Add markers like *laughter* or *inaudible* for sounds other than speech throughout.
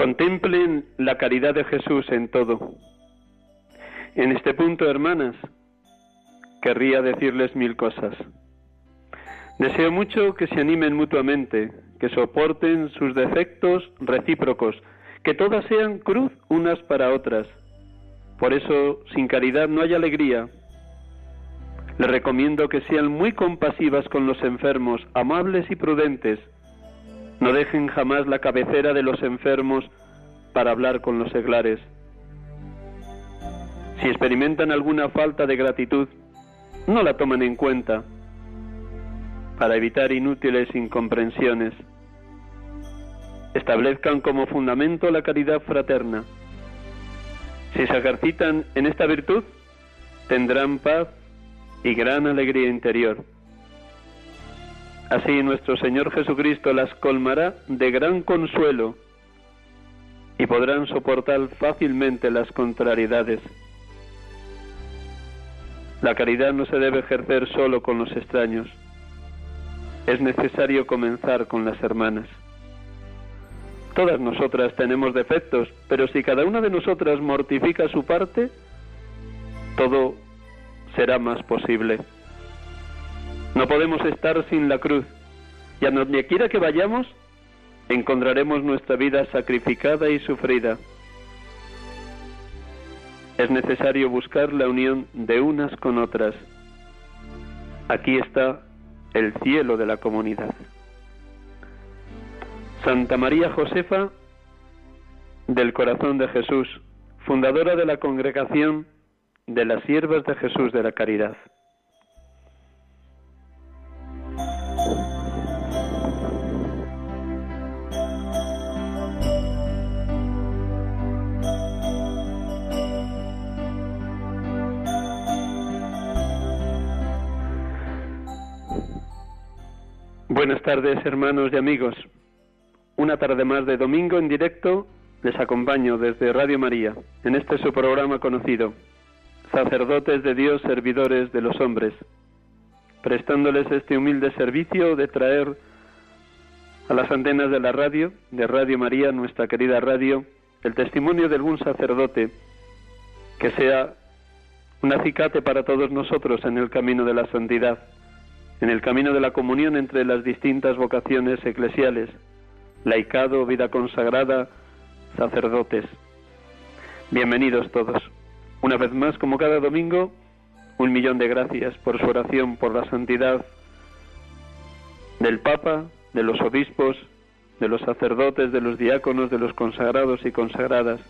Contemplen la caridad de Jesús en todo. En este punto, hermanas, querría decirles mil cosas. Deseo mucho que se animen mutuamente, que soporten sus defectos recíprocos, que todas sean cruz unas para otras. Por eso, sin caridad no hay alegría. Les recomiendo que sean muy compasivas con los enfermos, amables y prudentes, no dejen jamás la cabecera de los enfermos para hablar con los seglares. Si experimentan alguna falta de gratitud, no la tomen en cuenta para evitar inútiles incomprensiones. Establezcan como fundamento la caridad fraterna. Si se ejercitan en esta virtud, tendrán paz y gran alegría interior. Así nuestro Señor Jesucristo las colmará de gran consuelo y podrán soportar fácilmente las contrariedades. La caridad no se debe ejercer solo con los extraños. Es necesario comenzar con las hermanas. Todas nosotras tenemos defectos, pero si cada una de nosotras mortifica su parte, todo será más posible. No podemos estar sin la cruz. Y a donde quiera que vayamos, encontraremos nuestra vida sacrificada y sufrida. Es necesario buscar la unión de unas con otras. Aquí está el cielo de la comunidad. Santa María Josefa del Corazón de Jesús, fundadora de la congregación de las Siervas de Jesús de la Caridad. Buenas tardes, hermanos y amigos. Una tarde más de domingo en directo les acompaño desde Radio María en este su programa conocido, Sacerdotes de Dios, Servidores de los Hombres, prestándoles este humilde servicio de traer a las antenas de la radio, de Radio María, nuestra querida radio, el testimonio de algún sacerdote que sea un acicate para todos nosotros en el camino de la santidad en el camino de la comunión entre las distintas vocaciones eclesiales, laicado, vida consagrada, sacerdotes. Bienvenidos todos. Una vez más, como cada domingo, un millón de gracias por su oración por la santidad del Papa, de los obispos, de los sacerdotes, de los diáconos, de los consagrados y consagradas,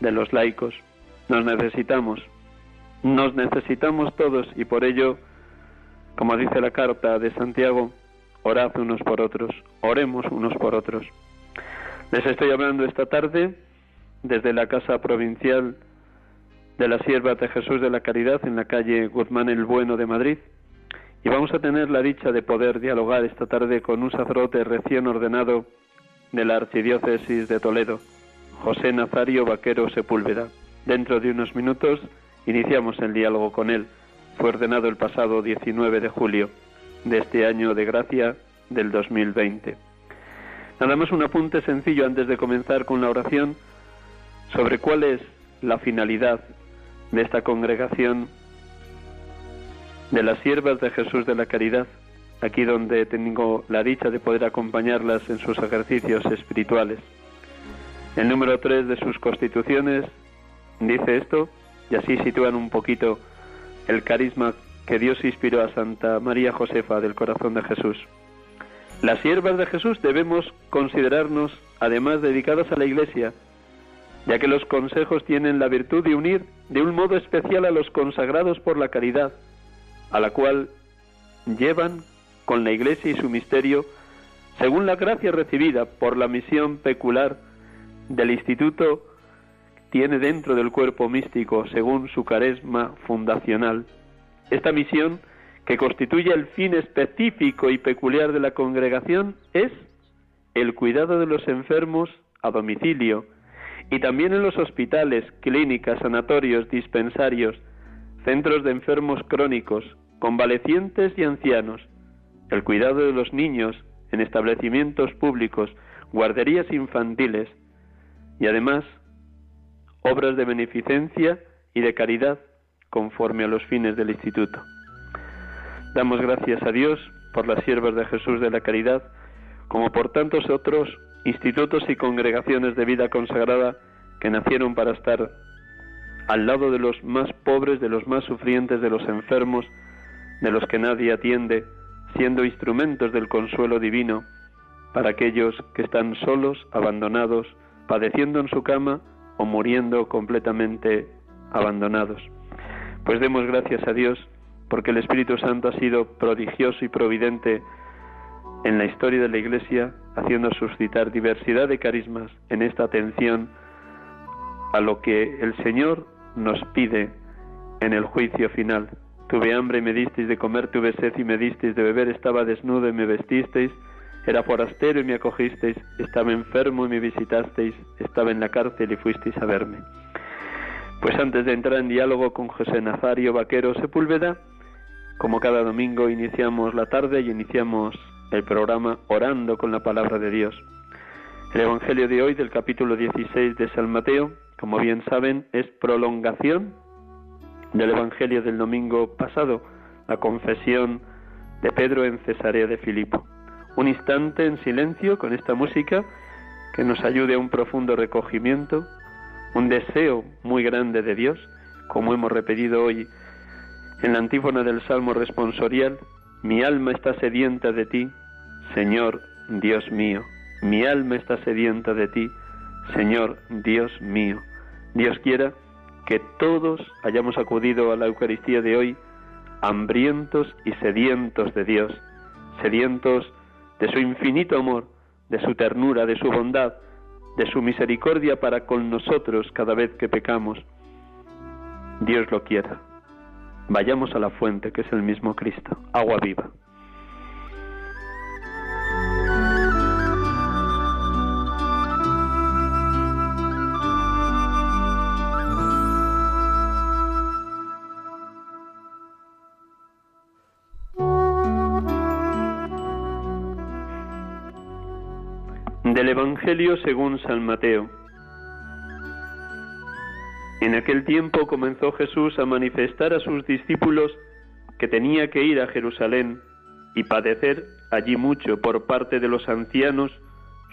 de los laicos. Nos necesitamos, nos necesitamos todos y por ello como dice la carta de Santiago, orad unos por otros, oremos unos por otros. Les estoy hablando esta tarde desde la Casa Provincial de la Sierva de Jesús de la Caridad en la calle Guzmán el Bueno de Madrid. Y vamos a tener la dicha de poder dialogar esta tarde con un sacerdote recién ordenado de la Archidiócesis de Toledo, José Nazario Vaquero Sepúlveda. Dentro de unos minutos iniciamos el diálogo con él. Fue ordenado el pasado 19 de julio de este año de gracia del 2020. Nada más un apunte sencillo antes de comenzar con la oración sobre cuál es la finalidad de esta congregación de las siervas de Jesús de la Caridad, aquí donde tengo la dicha de poder acompañarlas en sus ejercicios espirituales. El número 3 de sus constituciones dice esto, y así sitúan un poquito el carisma que Dios inspiró a Santa María Josefa del corazón de Jesús. Las siervas de Jesús debemos considerarnos además dedicadas a la Iglesia, ya que los consejos tienen la virtud de unir de un modo especial a los consagrados por la caridad, a la cual llevan con la Iglesia y su misterio, según la gracia recibida por la misión peculiar del Instituto, tiene dentro del cuerpo místico, según su carisma fundacional. Esta misión, que constituye el fin específico y peculiar de la congregación, es el cuidado de los enfermos a domicilio y también en los hospitales, clínicas, sanatorios, dispensarios, centros de enfermos crónicos, convalecientes y ancianos, el cuidado de los niños en establecimientos públicos, guarderías infantiles y además obras de beneficencia y de caridad conforme a los fines del instituto. Damos gracias a Dios por las siervas de Jesús de la Caridad, como por tantos otros institutos y congregaciones de vida consagrada que nacieron para estar al lado de los más pobres, de los más sufrientes, de los enfermos, de los que nadie atiende, siendo instrumentos del consuelo divino para aquellos que están solos, abandonados, padeciendo en su cama o muriendo completamente abandonados. Pues demos gracias a Dios porque el Espíritu Santo ha sido prodigioso y providente en la historia de la Iglesia, haciendo suscitar diversidad de carismas en esta atención a lo que el Señor nos pide en el juicio final. Tuve hambre y me disteis de comer, tuve sed y me disteis de beber, estaba desnudo y me vestisteis, era forastero y me acogisteis, estaba enfermo y me visitasteis, estaba en la cárcel y fuisteis a verme. Pues antes de entrar en diálogo con José Nazario Vaquero Sepúlveda, como cada domingo iniciamos la tarde y iniciamos el programa orando con la palabra de Dios. El Evangelio de hoy del capítulo 16 de San Mateo, como bien saben, es prolongación del Evangelio del domingo pasado, la confesión de Pedro en Cesarea de Filipo. Un instante en silencio con esta música que nos ayude a un profundo recogimiento, un deseo muy grande de Dios, como hemos repetido hoy en la antífona del Salmo responsorial, mi alma está sedienta de ti, Señor Dios mío, mi alma está sedienta de ti, Señor Dios mío. Dios quiera que todos hayamos acudido a la Eucaristía de hoy hambrientos y sedientos de Dios, sedientos de su infinito amor, de su ternura, de su bondad, de su misericordia para con nosotros cada vez que pecamos. Dios lo quiera. Vayamos a la fuente que es el mismo Cristo, agua viva. Del Evangelio según San Mateo. En aquel tiempo comenzó Jesús a manifestar a sus discípulos que tenía que ir a Jerusalén y padecer allí mucho por parte de los ancianos,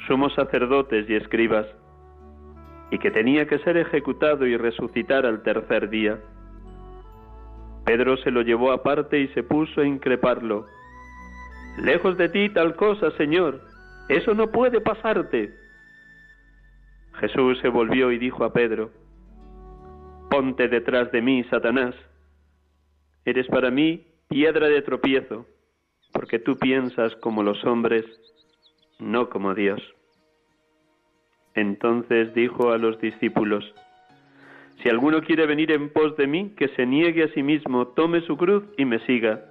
sumos sacerdotes y escribas, y que tenía que ser ejecutado y resucitar al tercer día. Pedro se lo llevó aparte y se puso a increparlo. Lejos de ti tal cosa, Señor, eso no puede pasarte. Jesús se volvió y dijo a Pedro, Ponte detrás de mí, Satanás. Eres para mí piedra de tropiezo, porque tú piensas como los hombres, no como Dios. Entonces dijo a los discípulos, Si alguno quiere venir en pos de mí, que se niegue a sí mismo, tome su cruz y me siga,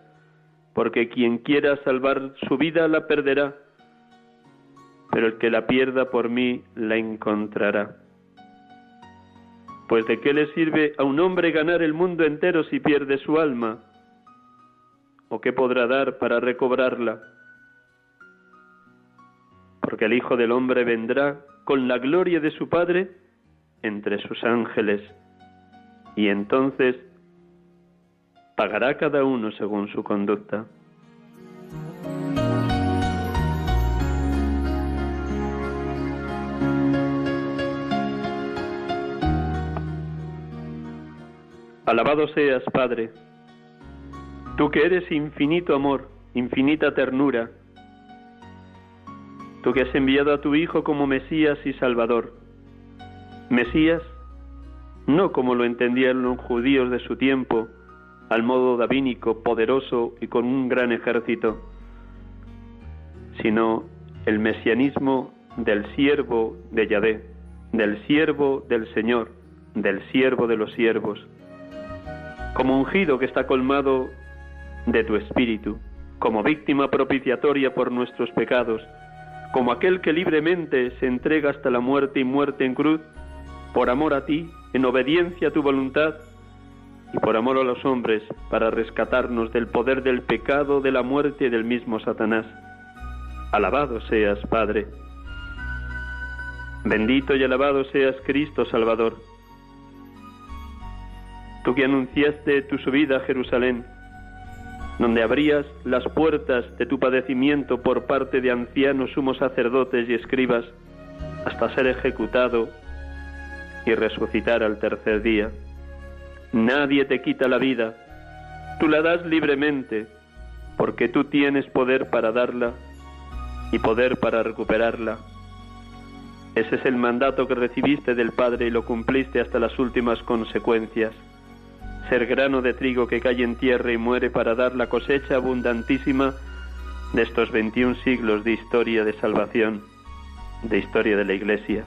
porque quien quiera salvar su vida la perderá pero el que la pierda por mí la encontrará. Pues de qué le sirve a un hombre ganar el mundo entero si pierde su alma? ¿O qué podrá dar para recobrarla? Porque el Hijo del Hombre vendrá con la gloria de su Padre entre sus ángeles, y entonces pagará cada uno según su conducta. Alabado seas, Padre, tú que eres infinito amor, infinita ternura, tú que has enviado a tu Hijo como Mesías y Salvador. Mesías, no como lo entendían los judíos de su tiempo, al modo davínico, poderoso y con un gran ejército, sino el mesianismo del siervo de Yahvé, del siervo del Señor, del siervo de los siervos como ungido que está colmado de tu espíritu, como víctima propiciatoria por nuestros pecados, como aquel que libremente se entrega hasta la muerte y muerte en cruz, por amor a ti, en obediencia a tu voluntad, y por amor a los hombres, para rescatarnos del poder del pecado, de la muerte y del mismo Satanás. Alabado seas, Padre. Bendito y alabado seas, Cristo Salvador tú que anunciaste tu subida a Jerusalén, donde abrías las puertas de tu padecimiento por parte de ancianos, sumos sacerdotes y escribas, hasta ser ejecutado y resucitar al tercer día. Nadie te quita la vida, tú la das libremente, porque tú tienes poder para darla y poder para recuperarla. Ese es el mandato que recibiste del Padre y lo cumpliste hasta las últimas consecuencias ser grano de trigo que cae en tierra y muere para dar la cosecha abundantísima de estos 21 siglos de historia de salvación, de historia de la Iglesia.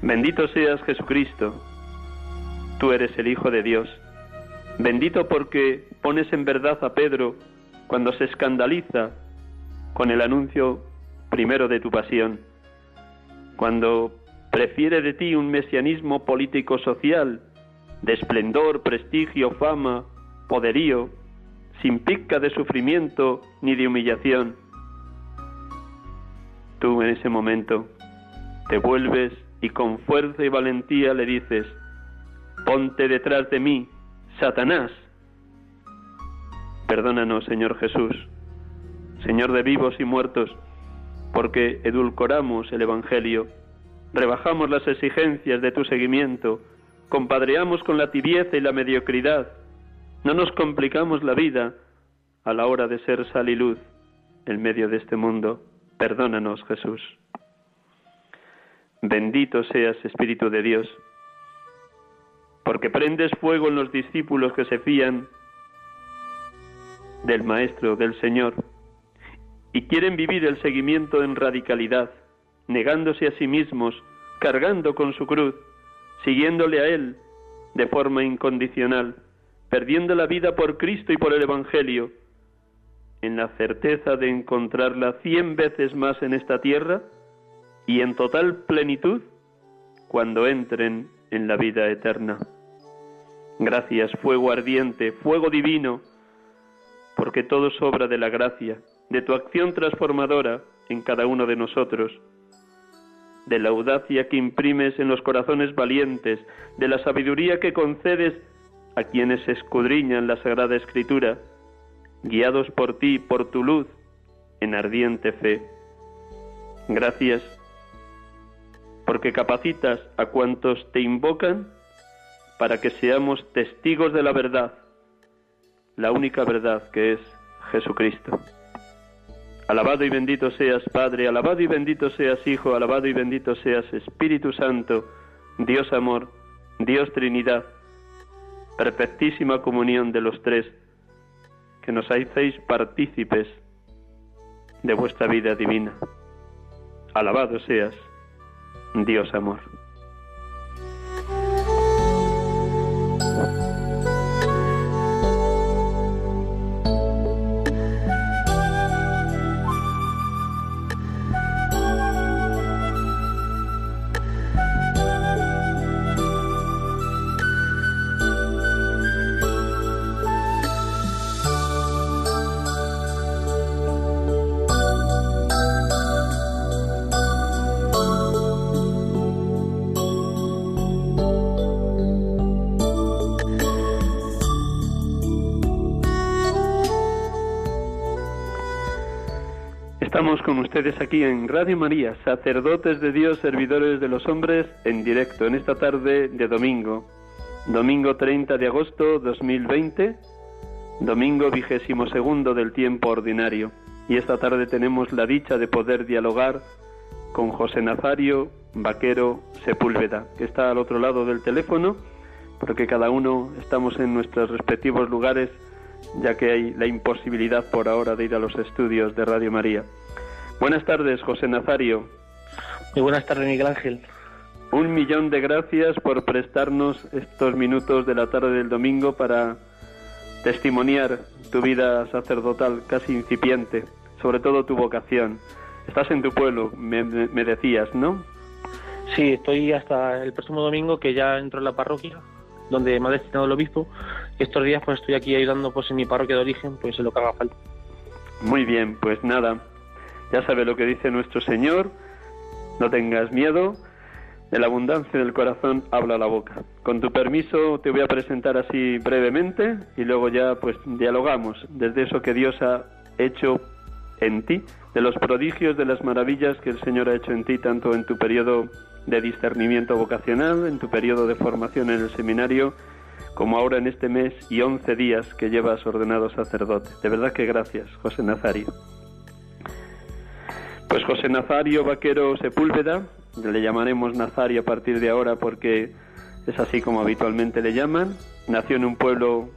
Bendito seas Jesucristo, tú eres el Hijo de Dios. Bendito porque pones en verdad a Pedro cuando se escandaliza con el anuncio primero de tu pasión, cuando prefiere de ti un mesianismo político-social de esplendor, prestigio, fama, poderío, sin pizca de sufrimiento ni de humillación. Tú en ese momento te vuelves y con fuerza y valentía le dices, ponte detrás de mí, Satanás. Perdónanos, Señor Jesús, Señor de vivos y muertos, porque edulcoramos el Evangelio, rebajamos las exigencias de tu seguimiento, compadreamos con la tibieza y la mediocridad, no nos complicamos la vida a la hora de ser sal y luz en medio de este mundo. Perdónanos, Jesús. Bendito seas, Espíritu de Dios, porque prendes fuego en los discípulos que se fían del Maestro, del Señor, y quieren vivir el seguimiento en radicalidad, negándose a sí mismos, cargando con su cruz, siguiéndole a Él de forma incondicional, perdiendo la vida por Cristo y por el Evangelio, en la certeza de encontrarla cien veces más en esta tierra y en total plenitud cuando entren en la vida eterna. Gracias, fuego ardiente, fuego divino, porque todo es obra de la gracia, de tu acción transformadora en cada uno de nosotros de la audacia que imprimes en los corazones valientes, de la sabiduría que concedes a quienes escudriñan la Sagrada Escritura, guiados por ti, por tu luz, en ardiente fe. Gracias, porque capacitas a cuantos te invocan para que seamos testigos de la verdad, la única verdad que es Jesucristo. Alabado y bendito seas Padre, alabado y bendito seas Hijo, alabado y bendito seas Espíritu Santo, Dios amor, Dios Trinidad, perfectísima comunión de los tres, que nos hacéis partícipes de vuestra vida divina. Alabado seas, Dios amor. Con ustedes aquí en Radio María, sacerdotes de Dios, servidores de los hombres, en directo, en esta tarde de domingo, domingo 30 de agosto 2020, domingo vigésimo segundo del tiempo ordinario. Y esta tarde tenemos la dicha de poder dialogar con José Nazario Vaquero Sepúlveda, que está al otro lado del teléfono, porque cada uno estamos en nuestros respectivos lugares, ya que hay la imposibilidad por ahora de ir a los estudios de Radio María. Buenas tardes, José Nazario. Muy buenas tardes, Miguel Ángel. Un millón de gracias por prestarnos estos minutos de la tarde del domingo para testimoniar tu vida sacerdotal casi incipiente, sobre todo tu vocación. Estás en tu pueblo, me, decías, ¿no? Sí, estoy hasta el próximo domingo que ya entro en la parroquia, donde me ha destinado el obispo. estos días pues estoy aquí ayudando pues en mi parroquia de origen, pues en lo que haga falta. Muy bien, pues nada, ya sabe lo que dice nuestro Señor, no tengas miedo, de la abundancia del corazón habla la boca. Con tu permiso te voy a presentar así brevemente y luego ya pues dialogamos desde eso que Dios ha hecho en ti, de los prodigios, de las maravillas que el Señor ha hecho en ti, tanto en tu periodo de discernimiento vocacional, en tu periodo de formación en el seminario, como ahora en este mes y once días que llevas ordenado sacerdote. De verdad que gracias, José Nazario. Pues José Nazario Vaquero Sepúlveda, le llamaremos Nazario a partir de ahora porque es así como habitualmente le llaman, nació en un pueblo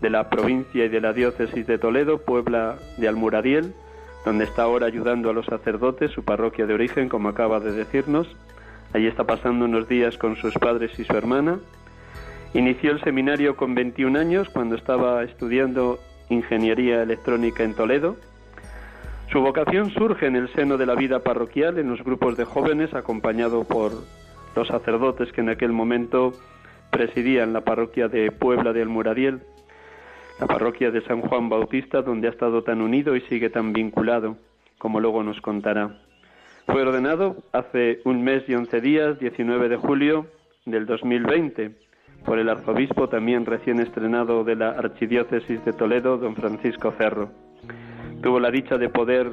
de la provincia y de la diócesis de Toledo, Puebla de Almuradiel, donde está ahora ayudando a los sacerdotes, su parroquia de origen, como acaba de decirnos. Allí está pasando unos días con sus padres y su hermana. Inició el seminario con 21 años cuando estaba estudiando ingeniería electrónica en Toledo su vocación surge en el seno de la vida parroquial, en los grupos de jóvenes, acompañado por los sacerdotes que en aquel momento presidían la parroquia de Puebla de Almuradiel, la parroquia de San Juan Bautista, donde ha estado tan unido y sigue tan vinculado, como luego nos contará. Fue ordenado hace un mes y once días, 19 de julio del 2020, por el arzobispo también recién estrenado de la Archidiócesis de Toledo, don Francisco Cerro tuvo la dicha de poder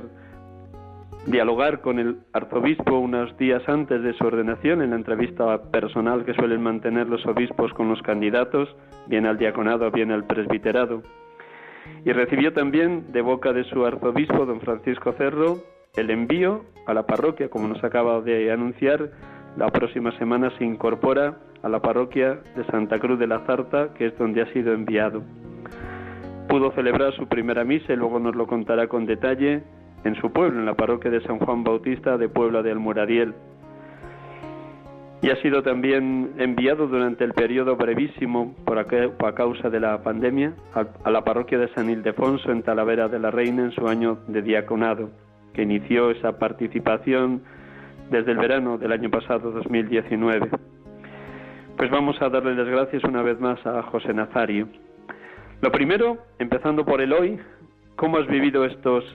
dialogar con el arzobispo unos días antes de su ordenación en la entrevista personal que suelen mantener los obispos con los candidatos, bien al diaconado, bien al presbiterado. Y recibió también de boca de su arzobispo, don Francisco Cerro, el envío a la parroquia, como nos acaba de anunciar, la próxima semana se incorpora a la parroquia de Santa Cruz de la Zarta, que es donde ha sido enviado pudo celebrar su primera misa y luego nos lo contará con detalle en su pueblo, en la parroquia de San Juan Bautista de Puebla de Almuradiel. Y ha sido también enviado durante el periodo brevísimo por a causa de la pandemia a, la parroquia de San Ildefonso en Talavera de la Reina en su año de diaconado, que inició esa participación desde el verano del año pasado 2019. Pues vamos a darle las gracias una vez más a José Nazario lo primero, empezando por el hoy, ¿cómo has vivido estos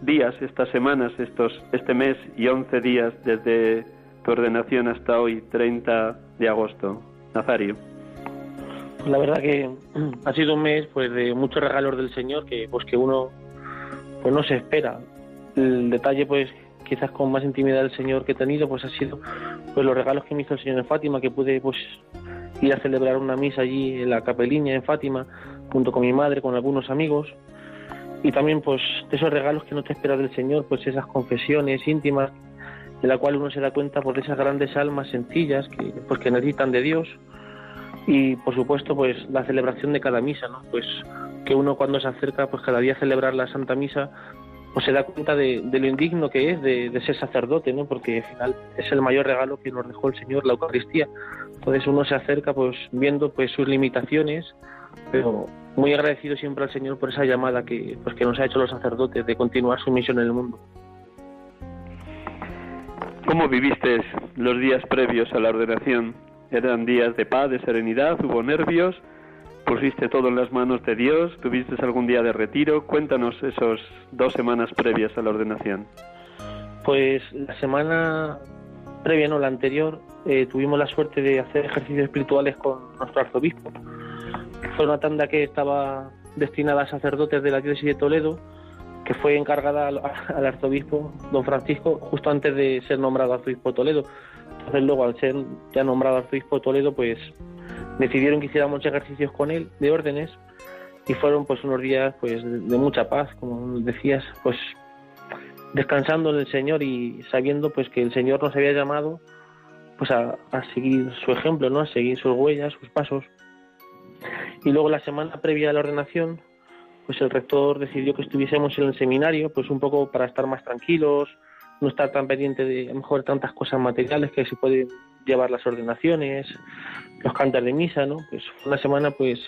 días, estas semanas, estos, este mes y 11 días desde tu ordenación hasta hoy, 30 de agosto? Nazario. Pues la verdad que *clears throat* ha sido un mes pues de muchos regalos del Señor que pues que uno pues no se espera. El detalle pues quizás con más intimidad del Señor que he tenido pues ha sido pues los regalos que me hizo el Señor en Fátima que pude pues ir a celebrar una misa allí en la capeliña en Fátima junto con mi madre, con algunos amigos. Y también, pues, de esos regalos que no te esperas del Señor, pues esas confesiones íntimas, de la cual uno se da cuenta por esas grandes almas sencillas que, pues, que necesitan de Dios. Y, por supuesto, pues la celebración de cada misa, ¿no? Pues que uno cuando se acerca, pues cada día a celebrar la Santa Misa, pues se da cuenta de, lo indigno que es de, de, ser sacerdote, ¿no? Porque al final es el mayor regalo que nos dejó el Señor, la Eucaristía. Entonces uno se acerca, pues viendo pues sus limitaciones, pero muy agradecido siempre al Señor por esa llamada que, pues, que nos ha hecho los sacerdotes de continuar su misión en el mundo. ¿Cómo viviste los días previos a la ordenación? ¿Eran días de paz, de serenidad? ¿Hubo nervios? ¿Pusiste todo en las manos de Dios? ¿Tuviste algún día de retiro? Cuéntanos esos dos semanas previas a la ordenación. Pues la semana previa, no la anterior, eh, tuvimos la suerte de hacer ejercicios espirituales con nuestro arzobispo fue una tanda que estaba destinada a sacerdotes de la diócesis de Toledo, que fue encargada al, arzobispo don Francisco justo antes de ser nombrado arzobispo de Toledo. Entonces luego al ser ya nombrado arzobispo de Toledo, pues decidieron que hiciéramos ejercicios con él de órdenes y fueron pues unos días pues de mucha paz, como decías, pues descansando en el Señor y sabiendo pues que el Señor nos había llamado pues a, seguir su ejemplo, ¿no? A seguir sus huellas, sus pasos. Y luego la semana previa a la ordenación, pues el rector decidió que estuviésemos en el seminario, pues un poco para estar más tranquilos, no estar tan pendiente de mejor tantas cosas materiales que se pueden llevar las ordenaciones, los cantos de misa, ¿no? Pues una semana pues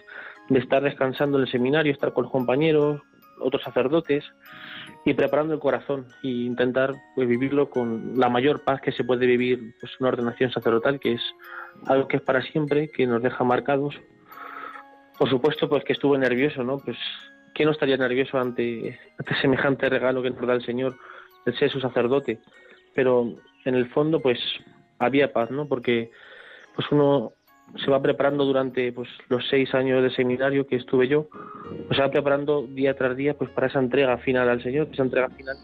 de estar descansando en el seminario, estar con los compañeros, otros sacerdotes y preparando el corazón e intentar pues, vivirlo con la mayor paz que se puede vivir pues una ordenación sacerdotal que es algo que es para siempre que nos deja marcados por supuesto pues que estuve nervioso no pues quién no estaría nervioso ante, ante semejante regalo que nos da el Señor el ser su sacerdote pero en el fondo pues había paz no porque pues uno se va preparando durante pues los seis años de seminario que estuve yo, pues se va preparando día tras día pues para esa entrega final al Señor, esa entrega final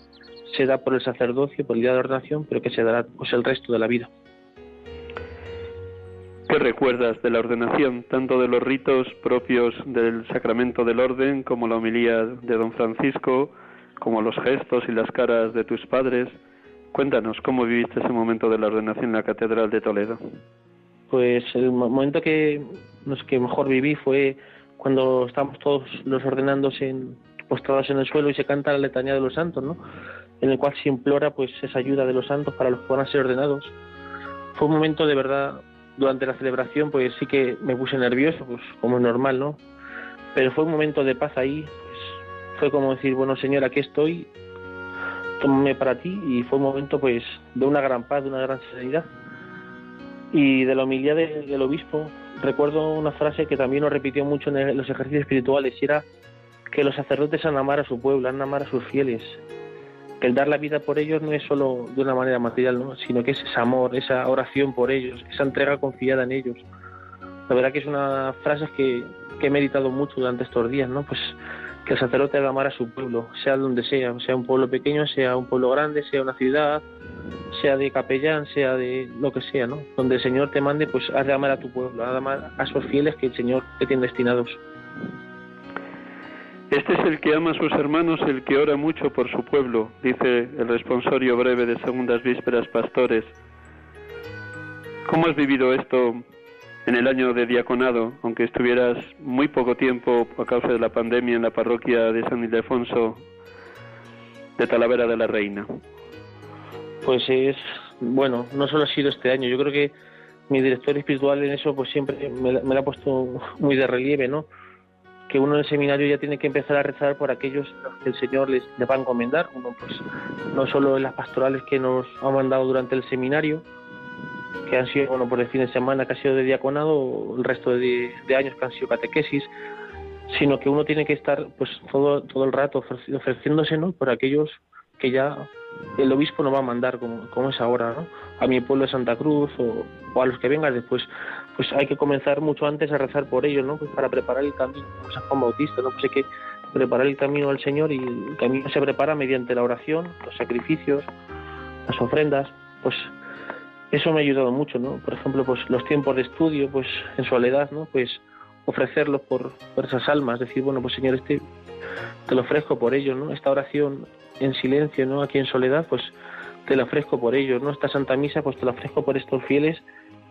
se da por el sacerdocio, por el día de ordenación, pero que se dará pues el resto de la vida. ¿Qué recuerdas de la ordenación, tanto de los ritos propios del sacramento del orden, como la homilía de don Francisco, como los gestos y las caras de tus padres? Cuéntanos cómo viviste ese momento de la ordenación en la Catedral de Toledo pues el momento que, mejor viví fue cuando estábamos todos los ordenándose en, postrados en el suelo y se canta la letanía de los santos. En el cual se implora pues esa ayuda de los santos para los que van a ser ordenados. Fue un momento de verdad, durante la celebración pues sí que me puse nervioso, pues como es normal, ¿no? Pero fue un momento de paz ahí, pues fue como decir, bueno Señor, aquí estoy, tómame para ti y fue un momento pues de una gran paz, de una gran serenidad. Y de la humildad del obispo, recuerdo una frase que también nos repitió mucho en los ejercicios espirituales, y era que los sacerdotes han amar a su pueblo, han amar a sus fieles, que el dar la vida por ellos no es solo de una manera material, ¿no? sino que es ese amor, esa oración por ellos, esa entrega confiada en ellos. La verdad que es una frase que, que he meditado mucho durante estos días, ¿no? Pues que el sacerdote haga amar a su pueblo, sea donde sea, sea un pueblo pequeño, sea un pueblo grande, sea una ciudad, sea de capellán, sea de lo que sea, ¿no? Donde el Señor te mande, pues haz de amar a tu pueblo, haz de amar a esos fieles que el Señor te tiene destinados. Este es el que ama a sus hermanos, el que ora mucho por su pueblo, dice el responsorio breve de Segundas Vísperas Pastores. ¿Cómo has vivido esto en el año de diaconado, aunque estuvieras muy poco tiempo a causa de la pandemia en la parroquia de San Ildefonso de Talavera de la Reina? Pues es, bueno, no solo ha sido este año, yo creo que mi director espiritual en eso pues siempre me, lo ha puesto muy de relieve, ¿no? Que uno en el seminario ya tiene que empezar a rezar por aquellos que el Señor les, va a encomendar, uno pues no solo en las pastorales que nos ha mandado durante el seminario, que han sido, bueno, por el fin de semana que ha sido de diaconado, el resto de, años que han sido catequesis, sino que uno tiene que estar pues todo, todo el rato ofreciéndose, ¿no? Por aquellos que ya el obispo no va a mandar como, como es ahora, ¿no? A mi pueblo de Santa Cruz o, a los que vengan después, pues hay que comenzar mucho antes a rezar por ellos, ¿no? Pues para preparar el camino, como San Juan Bautista, ¿no? Pues hay que preparar el camino al Señor y el camino se prepara mediante la oración, los sacrificios, las ofrendas, pues eso me ha ayudado mucho, ¿no? Por ejemplo, pues los tiempos de estudio, pues en soledad, ¿no? Pues ofrecerlos por, por esas almas, decir, bueno, pues Señor, este te lo ofrezco por ellos, ¿no? Esta oración en silencio, ¿no? Aquí en soledad, pues te la ofrezco por ellos, ¿no? Esta Santa Misa, pues te la ofrezco por estos fieles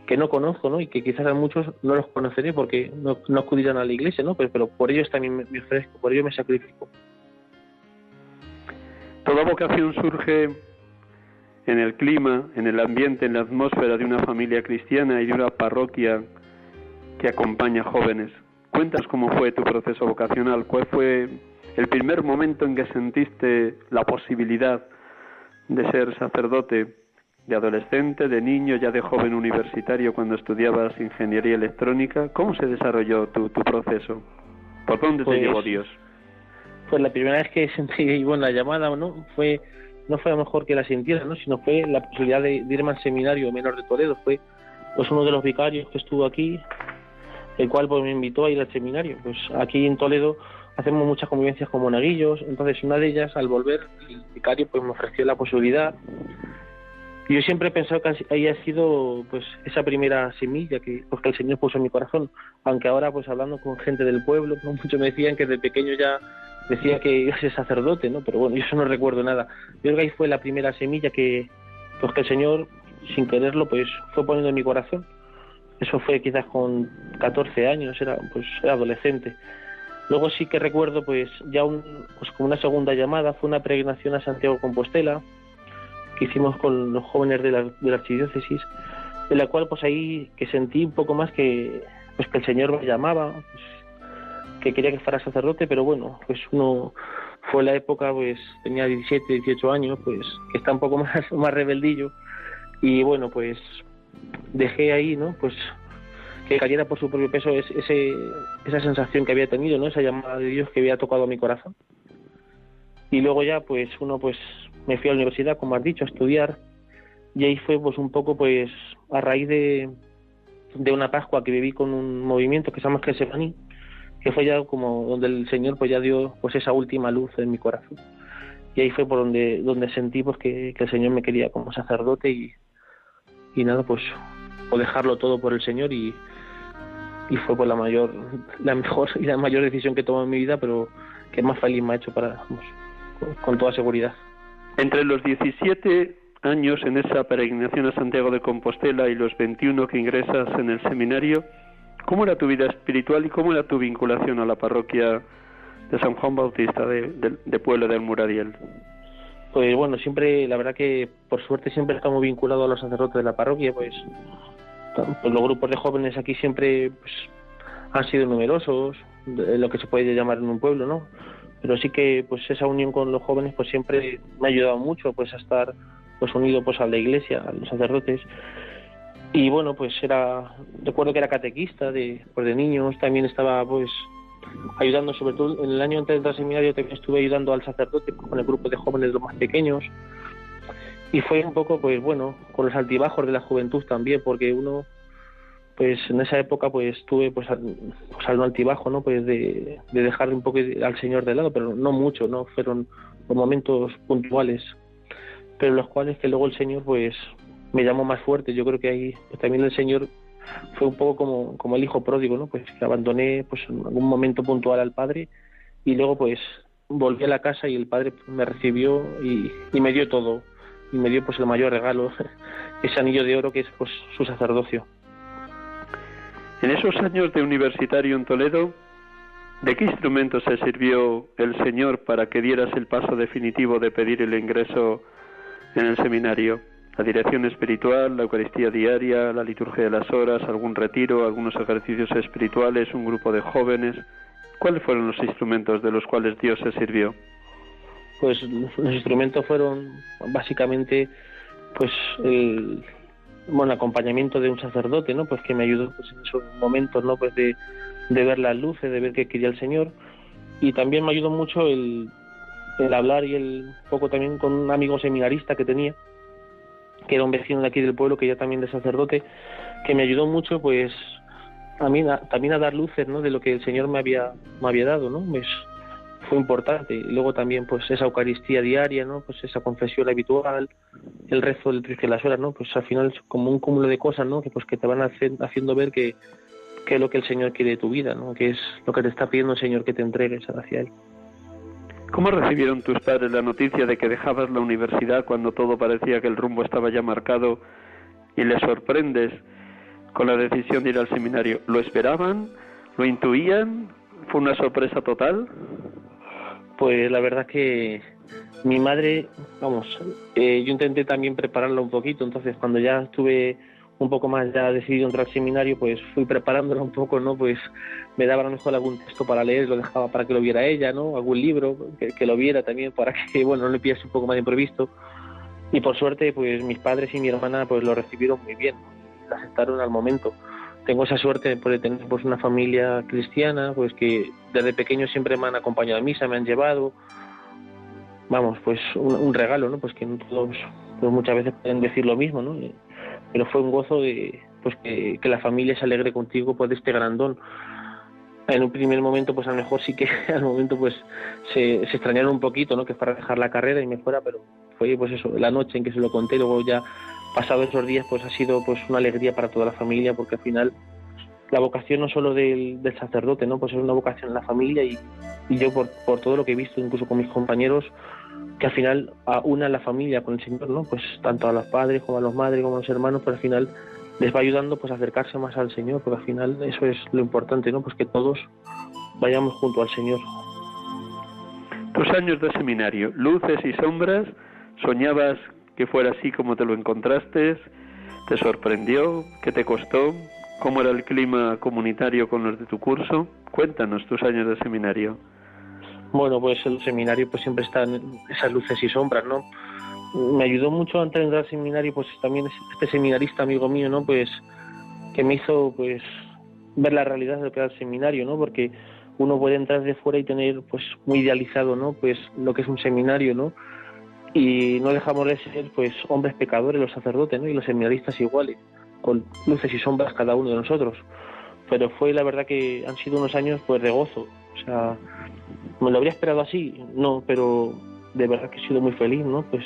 que no conozco, ¿no? Y que quizás a muchos no los conoceré porque no, no acudirán a la iglesia, ¿no? Pero, pero por ellos también me, ofrezco, por ellos me sacrifico. Toda vocación surge en el clima, en el ambiente, en la atmósfera de una familia cristiana y de una parroquia que acompaña jóvenes. Cuentas cómo fue tu proceso vocacional, cuál fue el primer momento en que sentiste la posibilidad de ser sacerdote, de adolescente, de niño, ya de joven universitario cuando estudiabas ingeniería electrónica, ¿cómo se desarrolló tu, tu proceso? ¿Por dónde te pues, llevó Dios? Pues la primera vez que sentí *laughs* bueno, la llamada no fue no fue a lo mejor que la sintiera, ¿no? sino fue la posibilidad de, irme al seminario menor de Toledo, fue pues uno de los vicarios que estuvo aquí, el cual pues me invitó a ir al seminario. Pues aquí en Toledo hacemos muchas convivencias con monaguillos, entonces una de ellas al volver el vicario pues me ofreció la posibilidad yo siempre he pensado que haya sido pues esa primera semilla que, pues, que el Señor puso en mi corazón, aunque ahora pues hablando con gente del pueblo, *laughs* pues, muchos me decían que de pequeño ya decía que iba a ser sacerdote, ¿no? Pero bueno, yo eso no recuerdo nada. Yo creo que ahí fue la primera semilla que pues que el Señor sin quererlo pues fue poniendo en mi corazón. Eso fue quizás con 14 años, era pues era adolescente. Luego sí que recuerdo pues ya un, pues como una segunda llamada, fue una peregrinación a Santiago Compostela que hicimos con los jóvenes de la, de la archidiócesis, en la cual pues ahí que sentí un poco más que pues que el Señor me llamaba, pues, que quería que fuera sacerdote, pero bueno, pues uno fue la época, pues tenía 17, 18 años, pues que está un poco *laughs* más, más rebeldillo y bueno, pues dejé ahí, ¿no? Pues que cayera por su propio peso ese, esa sensación que había tenido, ¿no? Esa llamada de Dios que había tocado mi corazón. Y luego ya, pues uno, pues me fui a la universidad, como has dicho, a estudiar. Y ahí fue, pues un poco, pues a raíz de, de una Pascua que viví con un movimiento que se llama Gesemaní, que fue ya como donde el Señor pues ya dio pues esa última luz en mi corazón. Y ahí fue por donde, donde sentí pues que, que el Señor me quería como sacerdote y, y nada, pues o dejarlo todo por el Señor y, y fue por la mayor, la mejor y la mayor decisión que he tomado en mi vida, pero que más feliz me ha hecho para, pues, con, toda seguridad. Entre los 17 años en esa peregrinación a Santiago de Compostela y los 21 que ingresas en el seminario, ¿cómo era tu vida espiritual y cómo era tu vinculación a la parroquia de San Juan Bautista de, de, Pueblo del Muradiel? Pues bueno, siempre, la verdad que por suerte siempre estamos vinculados a los sacerdotes de la parroquia, pues pues los grupos de jóvenes aquí siempre pues, han sido numerosos, lo que se puede llamar en un pueblo, ¿no? Pero sí que pues esa unión con los jóvenes pues siempre me ha ayudado mucho pues a estar pues unido pues a la iglesia, a los sacerdotes. Y bueno, pues era recuerdo que era catequista de pues de niños, también estaba pues ayudando sobre todo en el año antes del seminario estuve ayudando al sacerdote con el grupo de jóvenes los más pequeños y fue un poco pues bueno con los altibajos de la juventud también porque uno pues en esa época pues tuve pues, pues algo altibajo no pues de, de dejar un poco al señor de lado pero no mucho no fueron momentos puntuales pero los cuales que luego el señor pues me llamó más fuerte. Yo creo que ahí pues, también el señor fue un poco como como el hijo pródigo no pues que abandoné pues en algún momento puntual al padre y luego pues volví a la casa y el padre me recibió y, y me dio todo y me dio pues el mayor regalo, *laughs* ese anillo de oro que es pues su sacerdocio. En esos años de universitario en Toledo, ¿de qué instrumento se sirvió el Señor para que dieras el paso definitivo de pedir el ingreso en el seminario? La dirección espiritual, la Eucaristía diaria, la liturgia de las horas, algún retiro, algunos ejercicios espirituales, un grupo de jóvenes. ¿Cuáles fueron los instrumentos de los cuales Dios se sirvió? pues los instrumentos fueron básicamente pues el bueno acompañamiento de un sacerdote no pues que me ayudó pues en esos momentos no pues de, de ver las luces de ver qué quería el señor. Y también me ayudó mucho el, el hablar y el poco también con un amigo seminarista que tenía que era un vecino de aquí del pueblo que ya también de sacerdote que me ayudó mucho pues a mí también a dar luces no de lo que el señor me había me había dado no pues fue importante. Y luego también pues esa Eucaristía diaria, ¿no? Pues esa confesión habitual, el rezo del de las horas, ¿no? Pues al final es como un cúmulo de cosas, ¿no? Que pues que te van haciendo ver que, que es lo que el Señor quiere de tu vida, ¿no? Que es lo que te está pidiendo el Señor que te entregues hacia Él. ¿Cómo recibieron tus padres la noticia de que dejabas la universidad cuando todo parecía que el rumbo estaba ya marcado y les sorprendes con la decisión de ir al seminario? ¿Lo esperaban? ¿Lo intuían? ¿Fue una sorpresa total? Pues la verdad que mi madre, vamos, eh, yo intenté también prepararla un poquito, entonces cuando ya estuve un poco más ya decidido entrar al seminario, pues fui preparándola un poco, ¿no? Pues me daba a lo mejor algún texto para leer, lo dejaba para que lo viera ella, ¿no? Algún libro, que, lo viera también, para *laughs* que, bueno, no le pillase un poco más de imprevisto. Y por suerte, pues mis padres y mi hermana, pues lo recibieron muy bien, lo aceptaron al momento tengo esa suerte de tener pues una familia cristiana, pues que desde pequeño siempre me han acompañado a misa, me han llevado, vamos, pues un, regalo, ¿no? Pues que todos, pues muchas veces pueden decir lo mismo, ¿no? Pero fue un gozo de, pues que, la familia se alegre contigo pues de este grandón. en un primer momento pues a lo mejor sí que *laughs* al momento pues se, se extrañaron un poquito no que para dejar la carrera y me fuera pero fue pues eso la noche en que se lo conté luego ya pasado esos días pues ha sido pues una alegría para toda la familia porque al final la vocación no solo del, sacerdote no pues es una vocación en la familia y, yo por, todo lo que he visto incluso con mis compañeros que al final una la familia con el Señor no pues tanto a los padres como a los madres como a los hermanos pero al final les va ayudando pues a acercarse más al Señor, porque al final eso es lo importante, ¿no? Pues que todos vayamos junto al Señor. Tus años de seminario, luces y sombras, soñabas que fuera así como te lo encontraste, te sorprendió, qué te costó, cómo era el clima comunitario con los de tu curso. Cuéntanos tus años de seminario. Bueno, pues el seminario pues siempre están esas luces y sombras, ¿no? me ayudó mucho antes de entrar al seminario, pues también este seminarista amigo mío, ¿no? Pues que me hizo pues ver la realidad de lo que era el seminario, ¿no? Porque uno puede entrar de fuera y tener pues muy idealizado, ¿no? Pues lo que es un seminario, ¿no? Y no dejamos de ser pues hombres pecadores, los sacerdotes, ¿no? Y los seminaristas iguales, con luces y sombras cada uno de nosotros. Pero fue la verdad que han sido unos años pues de gozo. O sea, ¿me lo habría esperado así? No, pero de verdad que he sido muy feliz, ¿no? Pues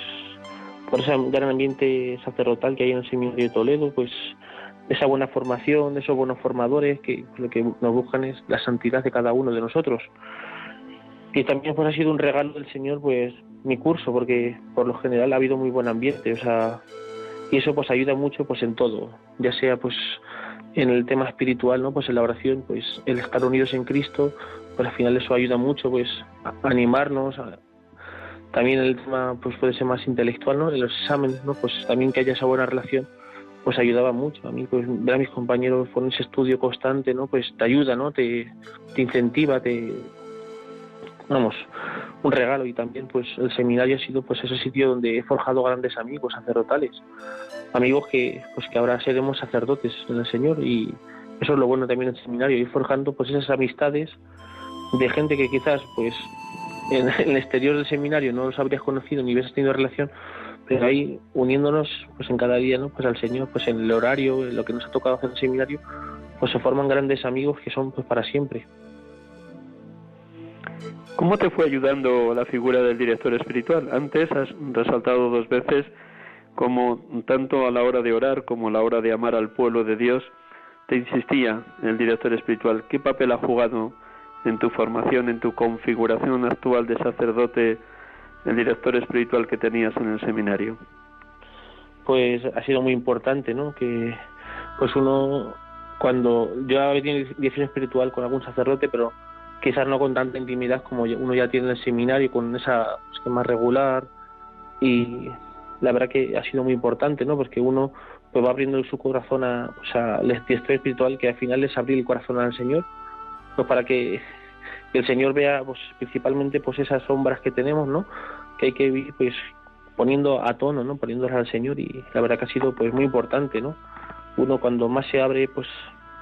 por ese gran ambiente sacerdotal que hay en el Seminario de Toledo, pues esa buena formación, esos buenos formadores que lo que nos buscan es la santidad de cada uno de nosotros. Y también pues ha sido un regalo del Señor pues mi curso, porque por lo general ha habido muy buen ambiente, o sea, y eso pues ayuda mucho pues en todo, ya sea pues en el tema espiritual, ¿no? Pues en la oración, pues el estar unidos en Cristo, pues al final eso ayuda mucho pues a animarnos, a, también el tema pues puede ser más intelectual, ¿no? En los exámenes, ¿no? Pues también que haya esa buena relación, pues ayudaba mucho. A mí, pues ver a mis compañeros con ese estudio constante, ¿no? Pues te ayuda, ¿no? Te, te incentiva, te... Vamos, un regalo y también pues el seminario ha sido pues ese sitio donde he forjado grandes amigos sacerdotales, amigos que pues que ahora seremos sacerdotes en el Señor y eso es lo bueno también del seminario, ir forjando pues esas amistades de gente que quizás pues en, *laughs* el exterior del seminario no los habrías conocido ni hubieras tenido relación, pero ahí uniéndonos pues en cada día ¿no? pues al Señor, pues en el horario, en lo que nos ha tocado hacer el seminario, pues se forman grandes amigos que son pues para siempre. ¿Cómo te fue ayudando la figura del director espiritual? Antes has resaltado dos veces como tanto a la hora de orar como a la hora de amar al pueblo de Dios, te insistía el director espiritual. ¿Qué papel ha jugado en tu formación, en tu configuración actual de sacerdote, el director espiritual que tenías en el seminario? Pues ha sido muy importante, ¿no? Que pues uno cuando yo había tenido dirección espiritual con algún sacerdote, pero quizás no con tanta intimidad como uno ya tiene en el seminario, con esa esquema regular y la verdad que ha sido muy importante, ¿no? Porque uno pues va abriendo su corazón a, o sea, espiritual que al final es abrir el corazón al Señor pues para que el Señor vea pues principalmente pues esas sombras que tenemos, ¿no? Que hay que ir pues poniendo a tono, ¿no? Poniéndolas al Señor y la verdad que ha sido pues muy importante, ¿no? Uno cuando más se abre pues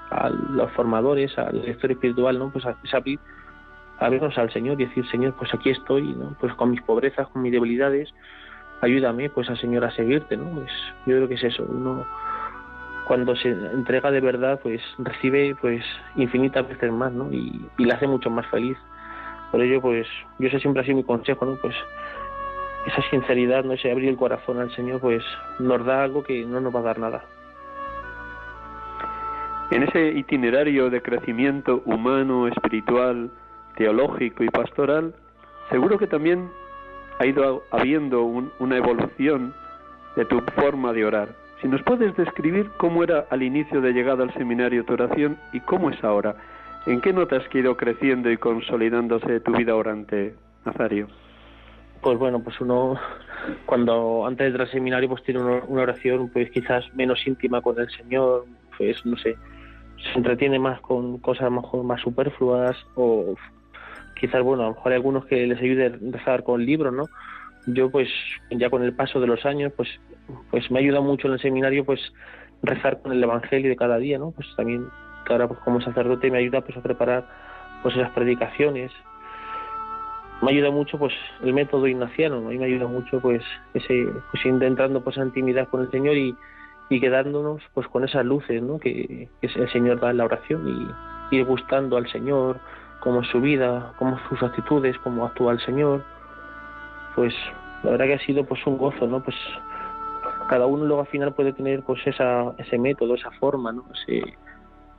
a los formadores, al lector espiritual, ¿no? Pues es abrir abrirnos al Señor y decir, Señor, pues aquí estoy, ¿no? Pues con mis pobrezas, con mis debilidades, ayúdame pues al Señor a seguirte, ¿no? Pues yo creo que es eso, uno cuando se entrega de verdad, pues recibe pues infinitas veces más, ¿no? Y, y le hace mucho más feliz. Por ello, pues yo sé siempre así mi consejo, ¿no? Pues esa sinceridad, ¿no? Ese abrir el corazón al Señor, pues nos da algo que no nos va a dar nada. En ese itinerario de crecimiento humano, espiritual, teológico y pastoral, seguro que también ha ido habiendo una evolución de tu forma de orar si nos puedes describir cómo era al inicio de llegada al seminario tu oración y cómo es ahora, ¿en qué notas que ha ido creciendo y consolidándose tu vida orante, Nazario? Pues bueno, pues uno cuando antes de entrar al seminario pues tiene una oración pues quizás menos íntima con el Señor, pues no sé, se entretiene más con cosas más, más superfluas o quizás bueno, a lo mejor hay algunos que les ayude a rezar con libros, ¿no? yo pues ya con el paso de los años pues pues me ha ayudado mucho en el seminario pues rezar con el evangelio de cada día no pues también ahora pues como sacerdote me ayuda pues a preparar pues esas predicaciones me ayuda mucho pues el método ignaciano ¿no? y me ayuda mucho pues ese pues intentando pues intimidad con el Señor y, y quedándonos pues con esas luces ¿no? que, que el Señor da en la oración y ir gustando al Señor, cómo es su vida, cómo sus actitudes, cómo actúa el Señor, pues la verdad que ha sido pues un gozo, ¿no? Pues cada uno luego al final puede tener pues esa, ese método, esa forma, ¿no? Ese,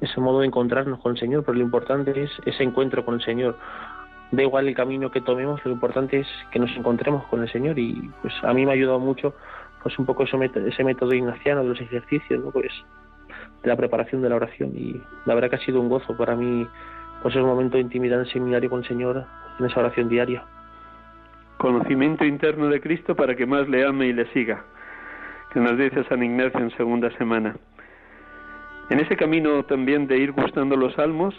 ese modo de encontrarnos con el Señor, pero lo importante es ese encuentro con el Señor. Da igual el camino que tomemos, lo importante es que nos encontremos con el Señor y pues a mí me ha ayudado mucho pues un poco ese método, ese método ignaciano de los ejercicios, ¿no? Pues de la preparación de la oración y la verdad que ha sido un gozo para mí pues ese momento de intimidad en el seminario con el Señor en esa oración diaria. Conocimiento interno de Cristo para que más le ame y le siga, que nos dice San Ignacio en segunda semana. En ese camino también de ir gustando los salmos,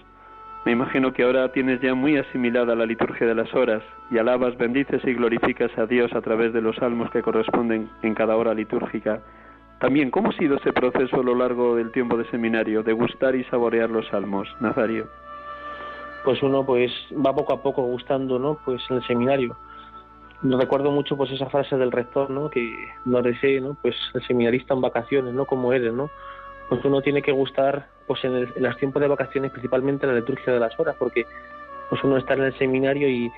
me imagino que ahora tienes ya muy asimilada la liturgia de las horas y alabas, bendices y glorificas a Dios a través de los salmos que corresponden en cada hora litúrgica. También, ¿cómo ha sido ese proceso a lo largo del tiempo de seminario, de gustar y saborear los salmos, Nazario? Pues uno pues va poco a poco gustando, ¿no? Pues en el seminario. Recuerdo mucho pues esa frase del rector, ¿no? Que nos decía, ¿no? Pues el seminarista en vacaciones, ¿no? Como eres, ¿no? Pues uno tiene que gustar pues en, el, en los tiempos de vacaciones principalmente la liturgia de las horas, porque pues uno está en el seminario y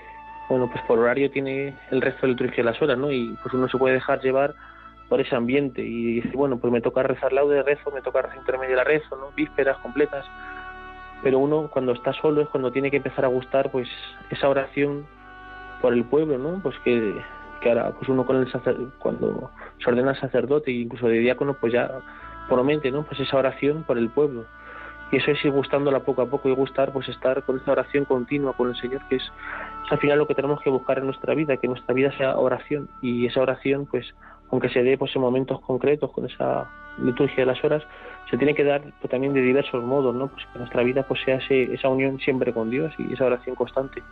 bueno, pues por horario tiene el resto de la liturgia de las horas, ¿no? Y pues uno se puede dejar llevar por ese ambiente y dice, bueno, pues me toca rezar laude, rezo, me toca rezar intermedio la rezo, ¿no? Vísperas completas. Pero uno cuando está solo es cuando tiene que empezar a gustar pues esa oración por el pueblo, ¿no? Pues que, que ahora pues uno con el cuando se ordena sacerdote e incluso de diácono pues ya promete, ¿no? Pues esa oración por el pueblo. Y eso es ir gustándola poco a poco y gustar pues estar con esa oración continua con el Señor, que es, es al final lo que tenemos que buscar en nuestra vida, que nuestra vida sea oración y esa oración pues aunque se dé pues en momentos concretos con esa liturgia de las horas, se tiene que dar pues, también de diversos modos, ¿no? Pues que nuestra vida pues sea ese, esa unión siempre con Dios y esa oración constante.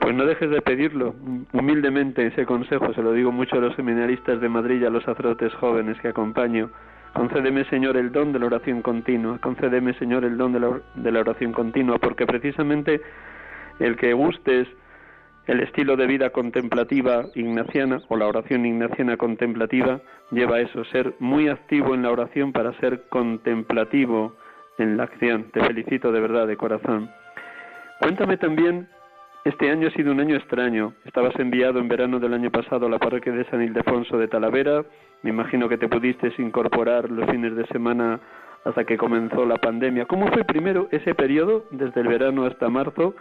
Pues no dejes de pedirlo, humildemente ese consejo, se lo digo mucho a los seminaristas de Madrid y a los sacerdotes jóvenes que acompaño. Concédeme, Señor, el don de la oración continua, concédeme, Señor, el don de la, de la oración continua, porque precisamente el que gustes el estilo de vida contemplativa ignaciana o la oración ignaciana contemplativa lleva a eso, ser muy activo en la oración para ser contemplativo en la acción. Te felicito de verdad, de corazón. Cuéntame también, este año ha sido un año extraño. Estabas enviado en verano del año pasado a la parroquia de San Ildefonso de Talavera. Me imagino que te pudiste incorporar los fines de semana hasta que comenzó la pandemia. ¿Cómo fue primero ese periodo, desde el verano hasta marzo?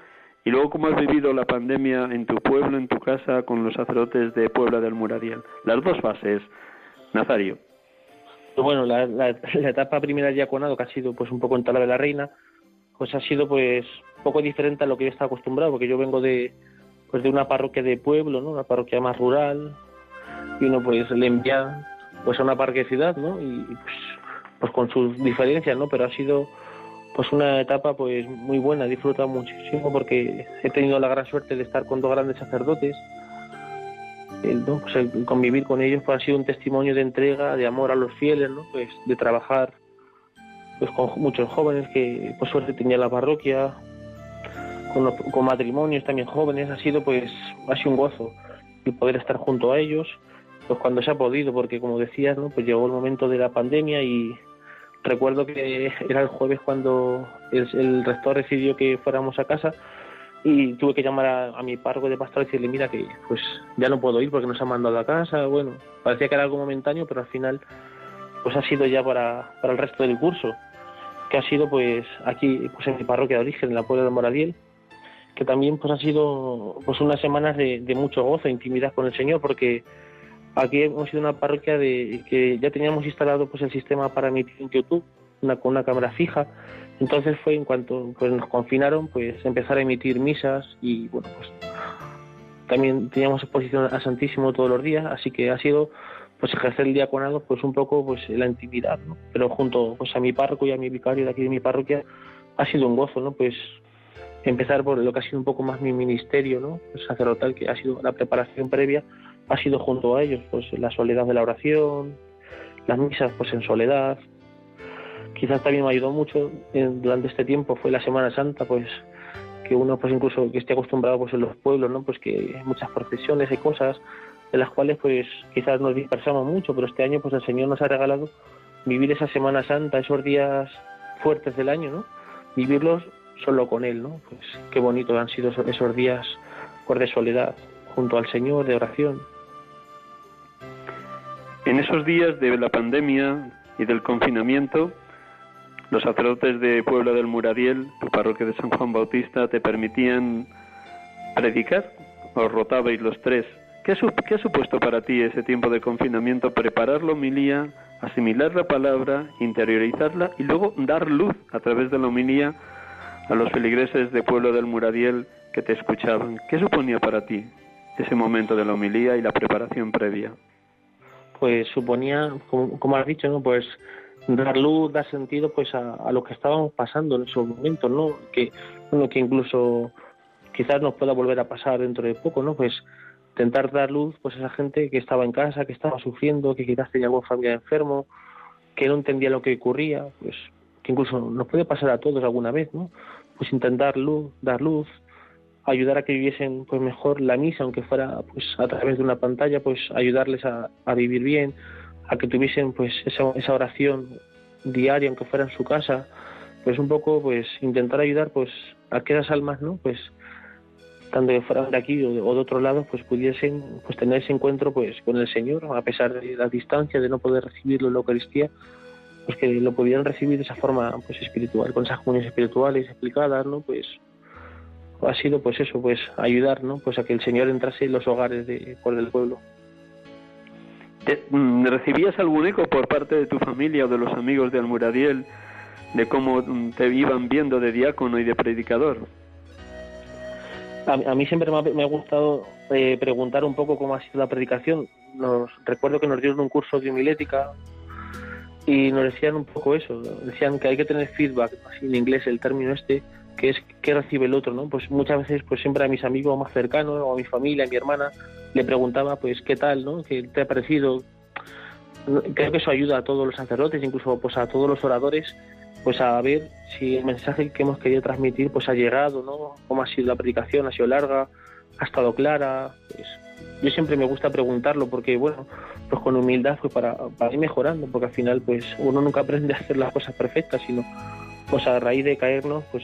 Y luego, ¿cómo has vivido la pandemia en tu pueblo, en tu casa, con los sacerdotes de Puebla del Muradiel? Las dos fases, Nazario. Bueno, la, la, etapa primera del diaconado, que ha sido pues un poco en Tala de la Reina, pues ha sido pues poco diferente a lo que yo estaba acostumbrado, porque yo vengo de pues de una parroquia de pueblo, ¿no? Una parroquia más rural, y uno pues le envía pues a una parroquia de ciudad, ¿no? Y pues, pues con sus diferencias, ¿no? Pero ha sido pues una etapa pues muy buena, he disfrutado muchísimo porque he tenido la gran suerte de estar con dos grandes sacerdotes. El, ¿no? pues convivir con ellos pues, ha sido un testimonio de entrega, de amor a los fieles, ¿no? pues de trabajar pues con muchos jóvenes que por suerte tenía la parroquia, con, con matrimonios también jóvenes, ha sido pues ha sido un gozo el poder estar junto a ellos, pues cuando se ha podido, porque como decías, ¿no? pues llegó el momento de la pandemia y recuerdo que era el jueves cuando el, rector decidió que fuéramos a casa y tuve que llamar a, mi párroco de pastor y decirle, mira que pues ya no puedo ir porque nos han mandado a casa. Bueno, parecía que era algo momentáneo, pero al final pues ha sido ya para, para el resto del curso, que ha sido pues aquí pues en mi parroquia de origen, en la Puebla de Moradiel, que también pues ha sido pues unas semanas de, de mucho gozo, intimidad con el Señor, porque Aquí hemos sido una parroquia de que ya teníamos instalado pues el sistema para emitir en YouTube, una, con una cámara fija. Entonces fue en cuanto pues nos confinaron, pues empezar a emitir misas y bueno, pues también teníamos exposición a Santísimo todos los días, así que ha sido pues ejercer el diaconado pues un poco pues la intimidad, ¿no? Pero junto pues a mi párroco y a mi vicario de aquí de mi parroquia ha sido un gozo, ¿no? Pues empezar por lo que ha sido un poco más mi ministerio, ¿no? Pues sacerdotal, que ha sido la preparación previa ha sido junto a ellos pues la soledad de la oración, las misas pues en soledad. Quizás también me ayudó mucho durante este tiempo fue la Semana Santa, pues que uno pues incluso que esté acostumbrado pues en los pueblos, ¿no? Pues que hay muchas procesiones y cosas de las cuales pues quizás nos dispersamos mucho, pero este año pues el Señor nos ha regalado vivir esa Semana Santa, esos días fuertes del año, ¿no? vivirlos solo con Él, ¿no? Pues qué bonito han sido esos días pues, de soledad junto al Señor, de oración. En esos días de la pandemia y del confinamiento, los sacerdotes de Puebla del Muradiel, tu parroquia de San Juan Bautista, te permitían predicar, os rotabais los tres. ¿Qué, ha supuesto para ti ese tiempo de confinamiento? Preparar la homilía, asimilar la palabra, interiorizarla y luego dar luz a través de la homilía a los feligreses de Pueblo del Muradiel que te escuchaban. ¿Qué suponía para ti ese momento de la homilía y la preparación previa? Pues suponía, como, has dicho, ¿no? Pues dar luz, dar sentido pues a, lo que estábamos pasando en esos momentos, ¿no? Que, que incluso quizás nos pueda volver a pasar dentro de poco, ¿no? Pues intentar dar luz pues a esa gente que estaba en casa, que estaba sufriendo, que quizás tenía algún familiar enfermo, que no entendía lo que ocurría, pues que incluso nos puede pasar a todos alguna vez, ¿no? Pues intentar luz, dar luz, ayudar a que viviesen pues mejor la misa, aunque fuera pues a través de una pantalla, pues ayudarles a, a vivir bien, a que tuviesen pues esa, esa oración diaria, aunque fuera en su casa, pues un poco pues intentar ayudar pues a que almas, ¿no? Pues tanto que fueran de aquí o de, otro lado, pues pudiesen pues tener ese encuentro pues con el Señor, a pesar de la distancia, de no poder recibirlo en la Eucaristía, pues que lo pudieran recibir de esa forma pues espiritual, con esas comuniones espirituales explicadas, ¿no? Pues ha sido pues eso, pues ayudar, ¿no? Pues a que el Señor entrase en los hogares de, por el pueblo. Mm, ¿Recibías algún eco por parte de tu familia o de los amigos de Almuradiel de cómo mm, te iban viendo de diácono y de predicador? A, mí siempre me ha, gustado eh, preguntar un poco cómo ha sido la predicación. Nos, recuerdo que nos dieron un curso de homilética y nos decían un poco eso. Decían que hay que tener feedback, así en inglés el término este, que es que recibe el otro, ¿no? Pues muchas veces, pues siempre a mis amigos más cercanos, o a mi familia, a mi hermana, le preguntaba, pues, ¿qué tal, no? ¿Qué te ha parecido? Creo que eso ayuda a todos los sacerdotes, incluso pues a todos los oradores, pues a ver si el mensaje que hemos querido transmitir pues ha llegado, ¿no? Cómo ha sido la predicación, ha sido larga, ha estado clara. Pues, yo siempre me gusta preguntarlo porque, bueno, pues con humildad pues para, para ir mejorando, porque al final pues uno nunca aprende a hacer las cosas perfectas, sino pues a raíz de caernos, pues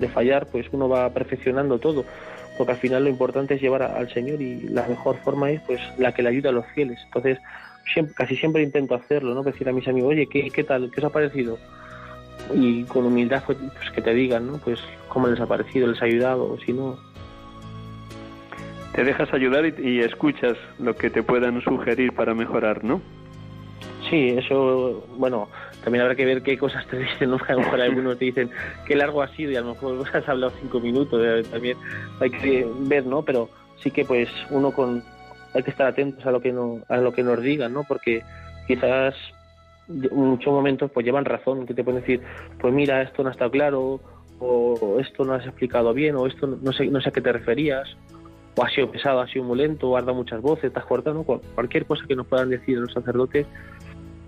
de fallar, pues uno va perfeccionando todo, porque al final lo importante es llevar al Señor y la mejor forma es pues la que le ayuda a los fieles. Entonces, casi siempre intento hacerlo, ¿no? Decir a mis amigos, oye, ¿qué, qué tal? ¿Qué os ha parecido? Y con humildad pues, pues, que te digan, ¿no? Pues cómo les ha parecido, les ha ayudado o si no. Te dejas ayudar y, escuchas lo que te puedan sugerir para mejorar, ¿no? Sí, eso, bueno, también habrá que ver qué cosas te *laughs* dicen, ¿no? A lo mejor algunos te dicen qué largo ha sido y a lo mejor *laughs* has hablado cinco minutos, eh, también hay que ver, ¿no? Pero sí que pues uno con, hay que estar atentos a lo que, no, a lo que nos digan, ¿no? Porque quizás muchos momentos pues llevan razón, que te pueden decir, pues mira, esto no estado claro, o esto no has explicado bien, o esto no sé, no sé a qué te referías, o ha sido pesado, ha sido muy lento, o muchas voces, te has cortado, cualquier cosa que nos puedan decir los sacerdotes,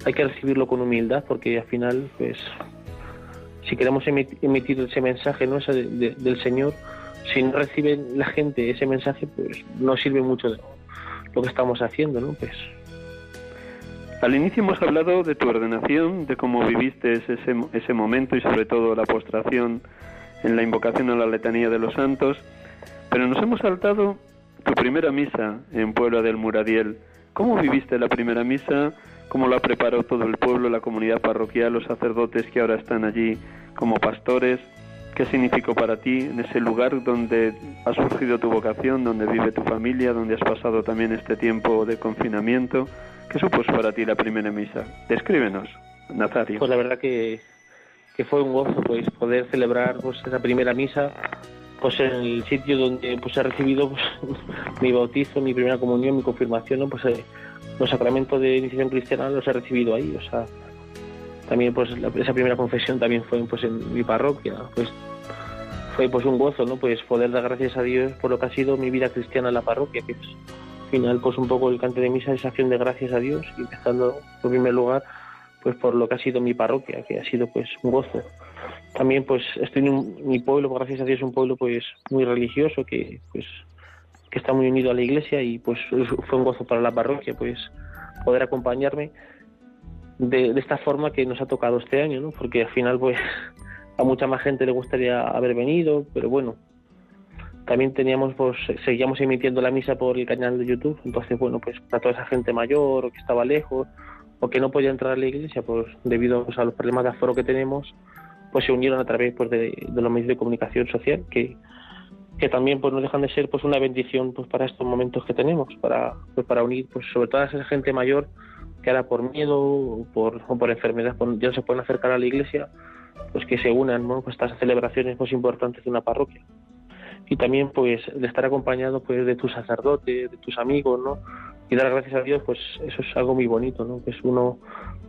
hay que recibirlo con humildad, porque al final, pues, si queremos emitir ese mensaje ¿no? ese del Señor, si no recibe la gente ese mensaje, pues no sirve mucho de lo que estamos haciendo, ¿no? Pues al inicio hemos hablado de tu ordenación, de cómo viviste ese, ese momento y sobre todo la postración en la invocación a la letanía de los santos, pero nos hemos saltado tu primera misa en Puebla del Muradiel. ¿Cómo viviste la primera misa? ¿Cómo la preparó todo el pueblo, la comunidad parroquial, los sacerdotes que ahora están allí como pastores? ¿Qué significó para ti en ese lugar donde ha surgido tu vocación, donde vive tu familia, donde has pasado también este tiempo de confinamiento? ¿Qué supuso para ti la primera misa? Descríbenos, Nazario. Pues la verdad que, que fue un gozo pues poder celebrar pues esa primera misa pues en el sitio donde pues he recibido pues, *laughs* mi bautizo, mi primera comunión, mi confirmación, ¿no? pues eh, los sacramentos de iniciación cristiana los he recibido ahí, o sea, también pues esa primera confesión también fue pues en mi parroquia, pues fue pues un gozo, ¿no? Pues poder dar gracias a Dios por lo que ha sido mi vida cristiana en la parroquia, que es final pues un poco el cante de misa es acción de gracias a Dios y empezando en primer lugar pues por lo que ha sido mi parroquia que ha sido pues un gozo también pues estoy en mi pueblo gracias a Dios un pueblo pues muy religioso que pues que está muy unido a la iglesia y pues fue un gozo para la parroquia pues poder acompañarme de, esta forma que nos ha tocado este año no porque al final pues *laughs* a mucha más gente le gustaría haber venido, pero bueno, también teníamos, pues, seguíamos emitiendo la misa por el canal de YouTube, entonces, bueno, pues para toda esa gente mayor o que estaba lejos o que no podía entrar a la iglesia, pues debido pues, a los problemas de aforo que tenemos, pues se unieron a través pues, de, los medios de comunicación social, que, que también pues no dejan de ser pues una bendición pues para estos momentos que tenemos, para, pues, para unir pues sobre todo a esa gente mayor que ahora por miedo o por, o por enfermedad ya no se pueden acercar a la iglesia, pues que se unan ¿no? pues estas celebraciones más importantes de una parroquia y también pues de estar acompañado pues de tu sacerdote, de tus amigos, ¿no? Y dar gracias a Dios, pues eso es algo muy bonito, ¿no? Pues uno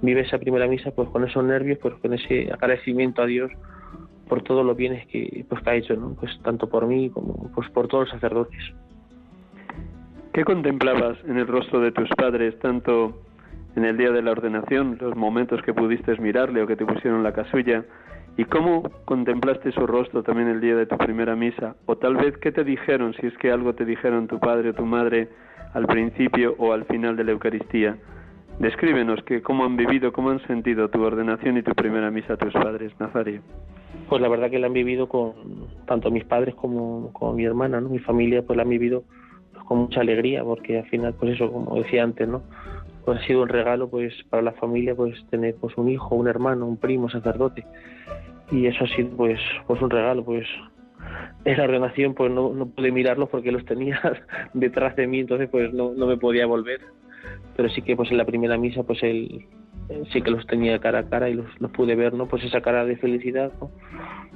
vive esa primera misa pues con esos nervios, pues con ese agradecimiento a Dios por todos los bienes que, pues, que ha hecho, ¿no? Pues tanto por mí como pues por todos los sacerdotes. ¿Qué contemplabas en el rostro de tus padres, tanto en el día de la ordenación, los momentos que pudiste mirarle o que te pusieron la casulla, ¿Y cómo contemplaste su rostro también el día de tu primera misa? O tal vez, ¿qué te dijeron, si es que algo te dijeron tu padre o tu madre al principio o al final de la Eucaristía? Descríbenos que cómo han vivido, cómo han sentido tu ordenación y tu primera misa tus padres, Nazario. Pues la verdad que la han vivido con tanto mis padres como, mi hermana, ¿no? Mi familia pues la han vivido con mucha alegría porque al final, pues eso, como decía antes, ¿no? Pues ha sido un regalo pues para la familia pues tener pues un hijo, un hermano, un primo, sacerdote. Y eso ha sido pues pues un regalo pues. En la ordenación pues no, no pude mirarlos porque los tenía *laughs* detrás de mí entonces pues no, no me podía volver. Pero sí que pues en la primera misa pues él sí que los tenía cara a cara y los, los pude ver no pues esa cara de felicidad ¿no?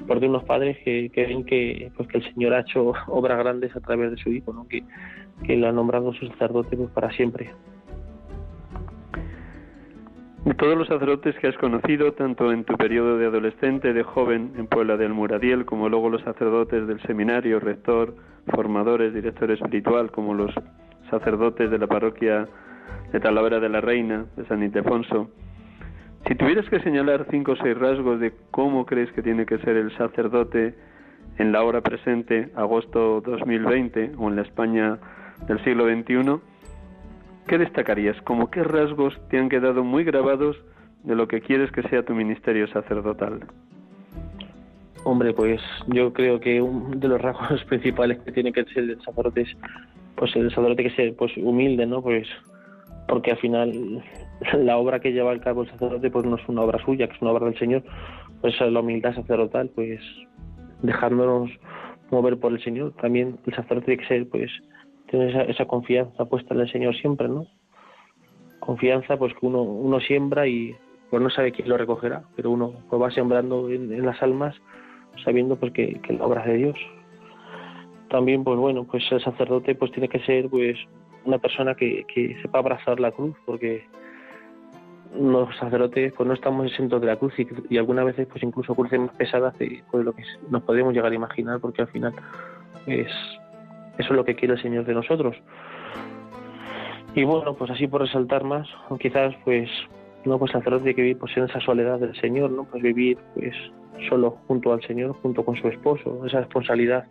por de unos padres que, que ven que pues que el Señor ha hecho *laughs* obras grandes a través de su hijo ¿no? que, que lo ha nombrado su sacerdote pues para siempre todos los sacerdotes que has conocido, tanto en tu periodo de adolescente, de joven en Puebla del Muradiel, como luego los sacerdotes del seminario, rector, formadores, director espiritual, como los sacerdotes de la parroquia de Talavera de la Reina, de San Ildefonso, si tuvieras que señalar cinco o seis rasgos de cómo crees que tiene que ser el sacerdote en la hora presente, agosto 2020, o en la España del siglo XXI, ¿qué destacarías? ¿Cómo qué rasgos te han quedado muy grabados de lo que quieres que sea tu ministerio sacerdotal? Hombre, pues yo creo que uno de los rasgos *laughs* principales que tiene que ser el sacerdote es, pues el sacerdote que sea pues humilde, ¿no? Pues porque al final la obra que lleva al cabo el sacerdote pues no es una obra suya, que es una obra del Señor, pues la humildad sacerdotal, pues dejándonos mover por el Señor. También el sacerdote tiene que ser pues tener esa, confianza puesta en el Señor siempre, ¿no? Confianza, pues que uno, uno siembra y pues no sabe quién lo recogerá, pero uno pues va sembrando en, las almas sabiendo pues que, que la obra es de Dios. También, pues bueno, pues el sacerdote pues tiene que ser pues una persona que, que sepa abrazar la cruz, porque los sacerdotes pues no estamos exentos de la cruz y, y algunas veces pues incluso cruces más pesadas de pues, lo que nos podemos llegar a imaginar, porque al final es eso es lo que quiere el Señor de nosotros. Y bueno, pues así por resaltar más, quizás pues no pues sacerdote que vivir pues en esa soledad del Señor, ¿no? Pues vivir pues solo junto al Señor, junto con su esposo, esa responsabilidad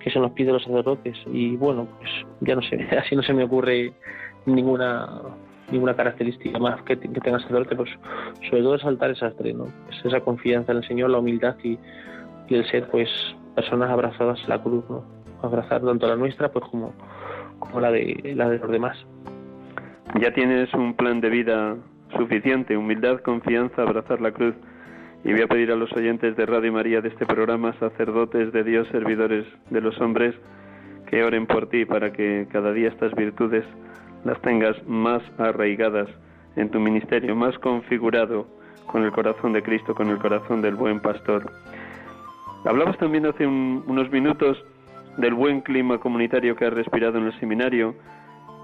que se nos pide los sacerdotes y bueno, pues ya no sé, *laughs* así no se me ocurre ninguna ninguna característica más que, tenga sacerdote, pues sobre todo resaltar esas tres, ¿no? Pues esa confianza en el Señor, la humildad y, y el ser pues personas abrazadas a la cruz, ¿no? Abrazar tanto la nuestra pues como, como la de la de los demás. Ya tienes un plan de vida suficiente, humildad, confianza, abrazar la cruz. Y voy a pedir a los oyentes de Radio María de este programa, sacerdotes de Dios, servidores de los hombres, que oren por ti para que cada día estas virtudes las tengas más arraigadas en tu ministerio, más configurado con el corazón de Cristo, con el corazón del buen pastor. Hablabas también hace unos minutos del buen clima comunitario que has respirado en el seminario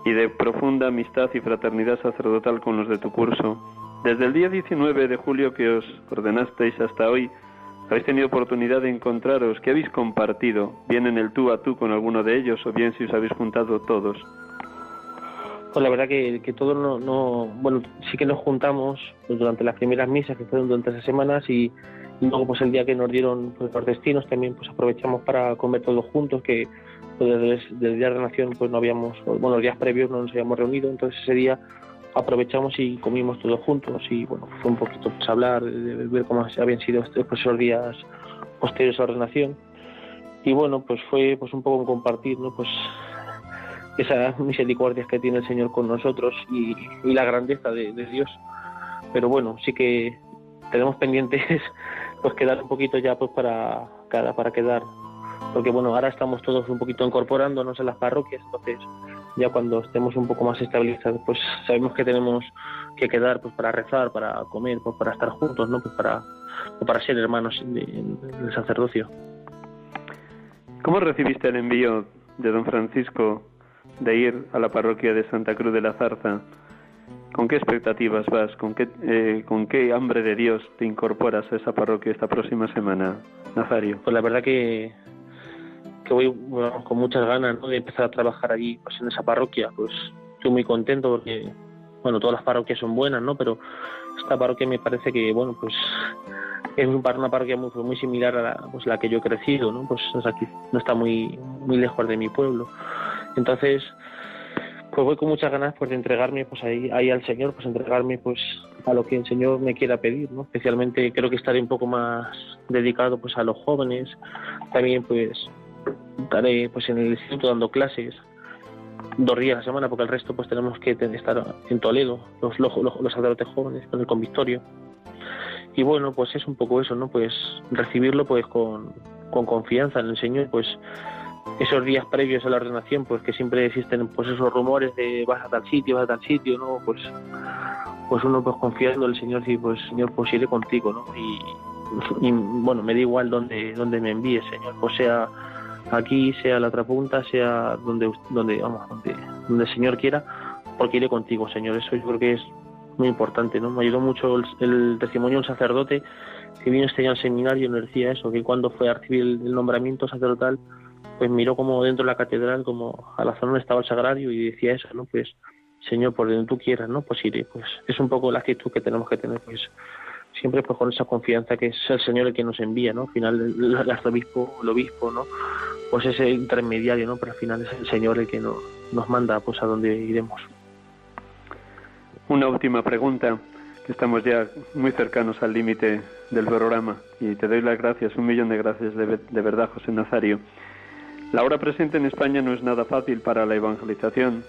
y de profunda amistad y fraternidad sacerdotal con los de tu curso. Desde el día 19 de julio que os ordenasteis hasta hoy, habéis tenido oportunidad de encontraros, ¿qué habéis compartido? Bien en el tú a tú con alguno de ellos o bien si os habéis juntado todos. Pues la verdad que, que todos no, no, bueno, sí que nos juntamos durante las primeras misas que fueron durante esas semanas y luego pues el día que nos dieron pues, los destinos también pues aprovechamos para comer todos juntos que pues, desde, el día de la nación pues no habíamos bueno los días previos no nos habíamos reunido entonces ese día aprovechamos y comimos todos juntos y bueno, fue un poquito pues hablar, de ver cómo habían sido pues, esos días posteriores a la ordenación y bueno, pues fue pues un poco compartir, ¿no? Pues esas misericordias que tiene el Señor con nosotros y, la grandeza de, Dios. Pero bueno, sí que tenemos pendientes pues quedar un poquito ya pues para para quedar. Porque bueno ahora estamos todos un poquito incorporándonos en las parroquias entonces ya cuando estemos un poco más estabilizados pues sabemos que tenemos que quedar pues para rezar para comer pues para estar juntos no pues para para ser hermanos del sacerdocio. ¿Cómo recibiste el envío de don Francisco de ir a la parroquia de Santa Cruz de la Zarza, ¿con qué expectativas vas? ¿Con qué, eh, ¿Con qué hambre de Dios te incorporas a esa parroquia esta próxima semana, Nazario? Pues la verdad que, que voy con muchas ganas de empezar a trabajar allí, pues en esa parroquia. Pues estoy muy contento porque, bueno, todas las parroquias son buenas, ¿no? Pero esta parroquia me parece que, bueno, pues es una parroquia muy, muy similar a la, pues, la que yo he crecido, ¿no? Pues aquí no está muy, muy lejos de mi pueblo. Entonces, pues voy con muchas ganas pues de entregarme pues ahí, ahí al Señor, pues entregarme pues a lo que el Señor me quiera pedir, ¿no? Especialmente creo que estaré un poco más dedicado pues a los jóvenes, también pues estaré pues en el instituto dando clases dos días a la semana porque el resto pues tenemos que estar en Toledo, los, los, los, sacerdotes jóvenes con el convictorio. Y bueno, pues es un poco eso, ¿no? Pues recibirlo pues con, con confianza en el Señor, pues esos días previos a la ordenación, pues que siempre existen pues esos rumores de vas a tal sitio, vas a tal sitio, ¿no? Pues pues uno pues confiando en el Señor y pues Señor pues iré contigo, ¿no? Y, bueno, me da igual donde donde me envíe, Señor, pues sea aquí, sea la otra punta, sea donde donde vamos, donde, donde el Señor quiera, porque iré contigo, Señor. Eso yo creo que es muy importante, ¿no? Me ayudó mucho el, testimonio de un sacerdote que vino este año al seminario y nos decía eso, que cuando fue a recibir el nombramiento sacerdotal pues miró como dentro de la catedral, como a la zona donde estaba el sagrario y decía eso, ¿no? Pues, Señor, por donde tú quieras, ¿no? Pues iré. Pues es un poco la actitud que tenemos que tener, pues siempre pues con esa confianza que es el Señor el que nos envía, ¿no? Al final el, arzobispo, el obispo, ¿no? Pues ese intermediario, ¿no? Pero al final es el Señor el que nos, nos manda pues a donde iremos. Una última pregunta, que estamos ya muy cercanos al límite del programa y te doy las gracias, un millón de gracias de verdad, José Nazario. La hora presente en España no es nada fácil para la evangelización.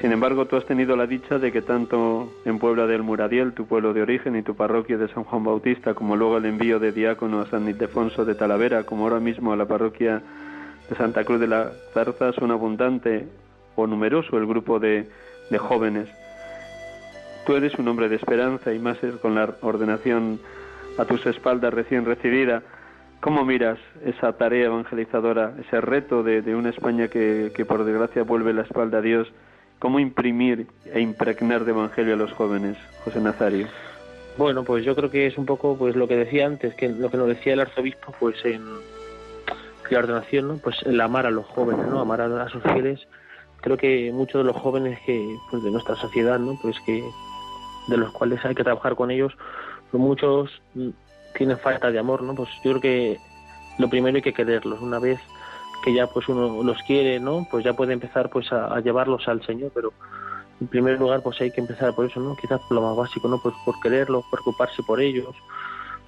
Sin embargo, tú has tenido la dicha de que tanto en Puebla del Muradiel, tu pueblo de origen, y tu parroquia de San Juan Bautista, como luego el envío de diácono a San Ildefonso de Talavera, como ahora mismo a la parroquia de Santa Cruz de la Zarza, son abundante o numeroso el grupo de, de jóvenes. Tú eres un hombre de esperanza y más con la ordenación a tus espaldas recién recibida. ¿Cómo miras esa tarea evangelizadora, ese reto de, una España que, por desgracia vuelve la espalda a Dios? ¿Cómo imprimir e impregnar de evangelio a los jóvenes, José Nazario? Bueno, pues yo creo que es un poco pues lo que decía antes, que lo que nos decía el arzobispo, pues en la ordenación, ¿no? Pues el amar a los jóvenes, ¿no? Amar a, sus fieles. Creo que muchos de los jóvenes que pues de nuestra sociedad, ¿no? Pues que de los cuales hay que trabajar con ellos, pues muchos tienen falta de amor, ¿no? Pues yo creo que lo primero hay que quererlos. Una vez que ya pues uno los quiere, ¿no? Pues ya puede empezar pues a, llevarlos al Señor, pero en primer lugar pues hay que empezar por eso, ¿no? Quizás por lo más básico, ¿no? Pues por quererlos, preocuparse por ellos.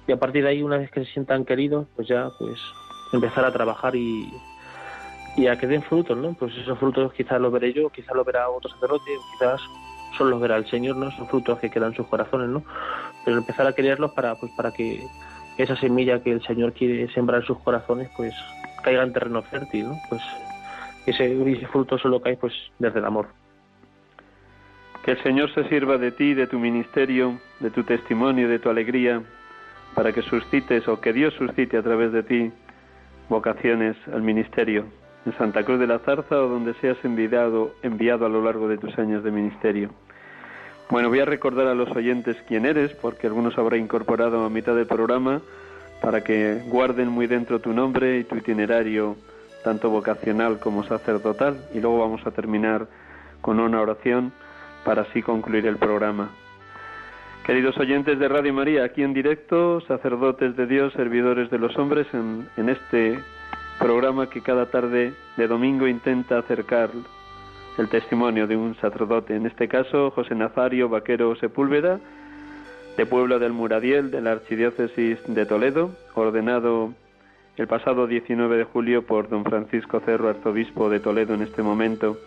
Y a partir de ahí, una vez que se sientan queridos, pues ya pues empezar a trabajar y, y a que den frutos, ¿no? Pues esos frutos quizás los veré yo, quizás los verá otro sacerdote, quizás solo verá el Señor, ¿no? Son frutos que quedan en sus corazones, ¿no? Pero empezar a quererlos para, pues, para que esa semilla que el Señor quiere sembrar en sus corazones, pues caiga en terreno fértil, ¿no? Pues ese, ese fruto solo cae, pues, desde el amor. Que el Señor se sirva de ti, de tu ministerio, de tu testimonio, de tu alegría, para que suscites o que Dios suscite a través de ti vocaciones al ministerio en Santa Cruz de la Zarza o donde seas enviado, enviado a lo largo de tus años de ministerio. Bueno, voy a recordar a los oyentes quién eres, porque algunos habrá incorporado a mitad del programa, para que guarden muy dentro tu nombre y tu itinerario, tanto vocacional como sacerdotal, y luego vamos a terminar con una oración para así concluir el programa. Queridos oyentes de Radio María, aquí en directo, sacerdotes de Dios, servidores de los hombres, en, en este programa que cada tarde de domingo intenta acercar el testimonio de un sacerdote, en este caso José Nazario Vaquero Sepúlveda, de Puebla del Muradiel, de la Archidiócesis de Toledo, ordenado el pasado 19 de julio por don Francisco Cerro, arzobispo de Toledo en este momento.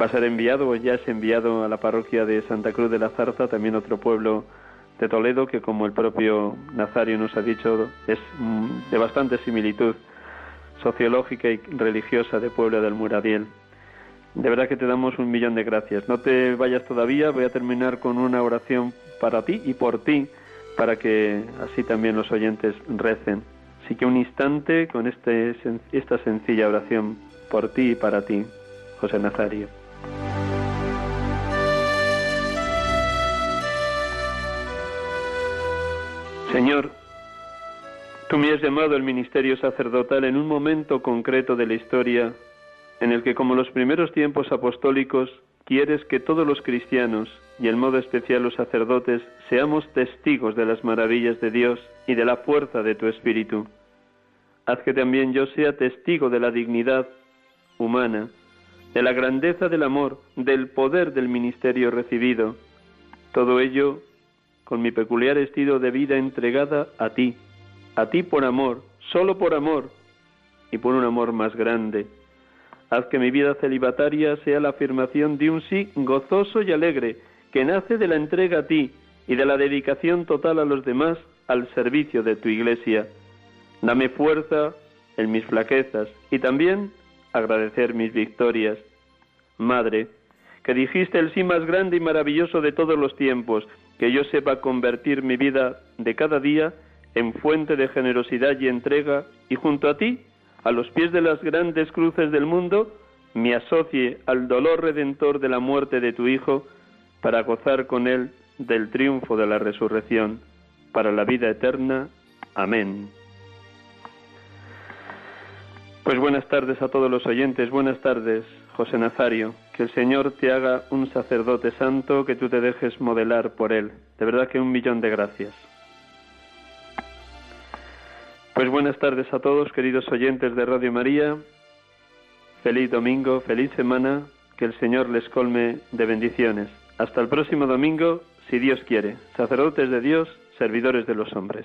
Va a ser enviado o ya es enviado a la parroquia de Santa Cruz de la Zarza, también otro pueblo de Toledo que como el propio Nazario nos ha dicho es mm, de bastante similitud sociológica y religiosa de Puebla del Muradiel. De verdad que te damos un millón de gracias. No te vayas todavía, voy a terminar con una oración para ti y por ti, para que así también los oyentes recen. Así que un instante con este, esta sencilla oración por ti y para ti, José Nazario. Señor, tú me has llamado al ministerio sacerdotal en un momento concreto de la historia en el que, como los primeros tiempos apostólicos, quieres que todos los cristianos, y en modo especial los sacerdotes, seamos testigos de las maravillas de Dios y de la fuerza de tu Espíritu. Haz que también yo sea testigo de la dignidad humana, de la grandeza del amor, del poder del ministerio recibido. Todo ello con mi peculiar estilo de vida entregada a ti, a ti por amor, solo por amor y por un amor más grande Haz que mi vida celibataria sea la afirmación de un sí gozoso y alegre, que nace de la entrega a ti y de la dedicación total a los demás al servicio de tu iglesia. Dame fuerza en mis flaquezas y también agradecer mis victorias. Madre, que dijiste el sí más grande y maravilloso de todos los tiempos, que yo sepa convertir mi vida de cada día en fuente de generosidad y entrega, y junto a ti a los pies de las grandes cruces del mundo, me asocie al dolor redentor de la muerte de tu Hijo, para gozar con él del triunfo de la resurrección, para la vida eterna. Amén. Pues buenas tardes a todos los oyentes, buenas tardes, José Nazario. Que el Señor te haga un sacerdote santo, que tú te dejes modelar por él. De verdad que un millón de gracias. Pues buenas tardes a todos, queridos oyentes de Radio María. Feliz domingo, feliz semana, que el Señor les colme de bendiciones. Hasta el próximo domingo, si Dios quiere. Sacerdotes de Dios, servidores de los hombres.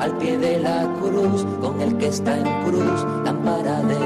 al pie de la cruz, con el que está en cruz, lámpara de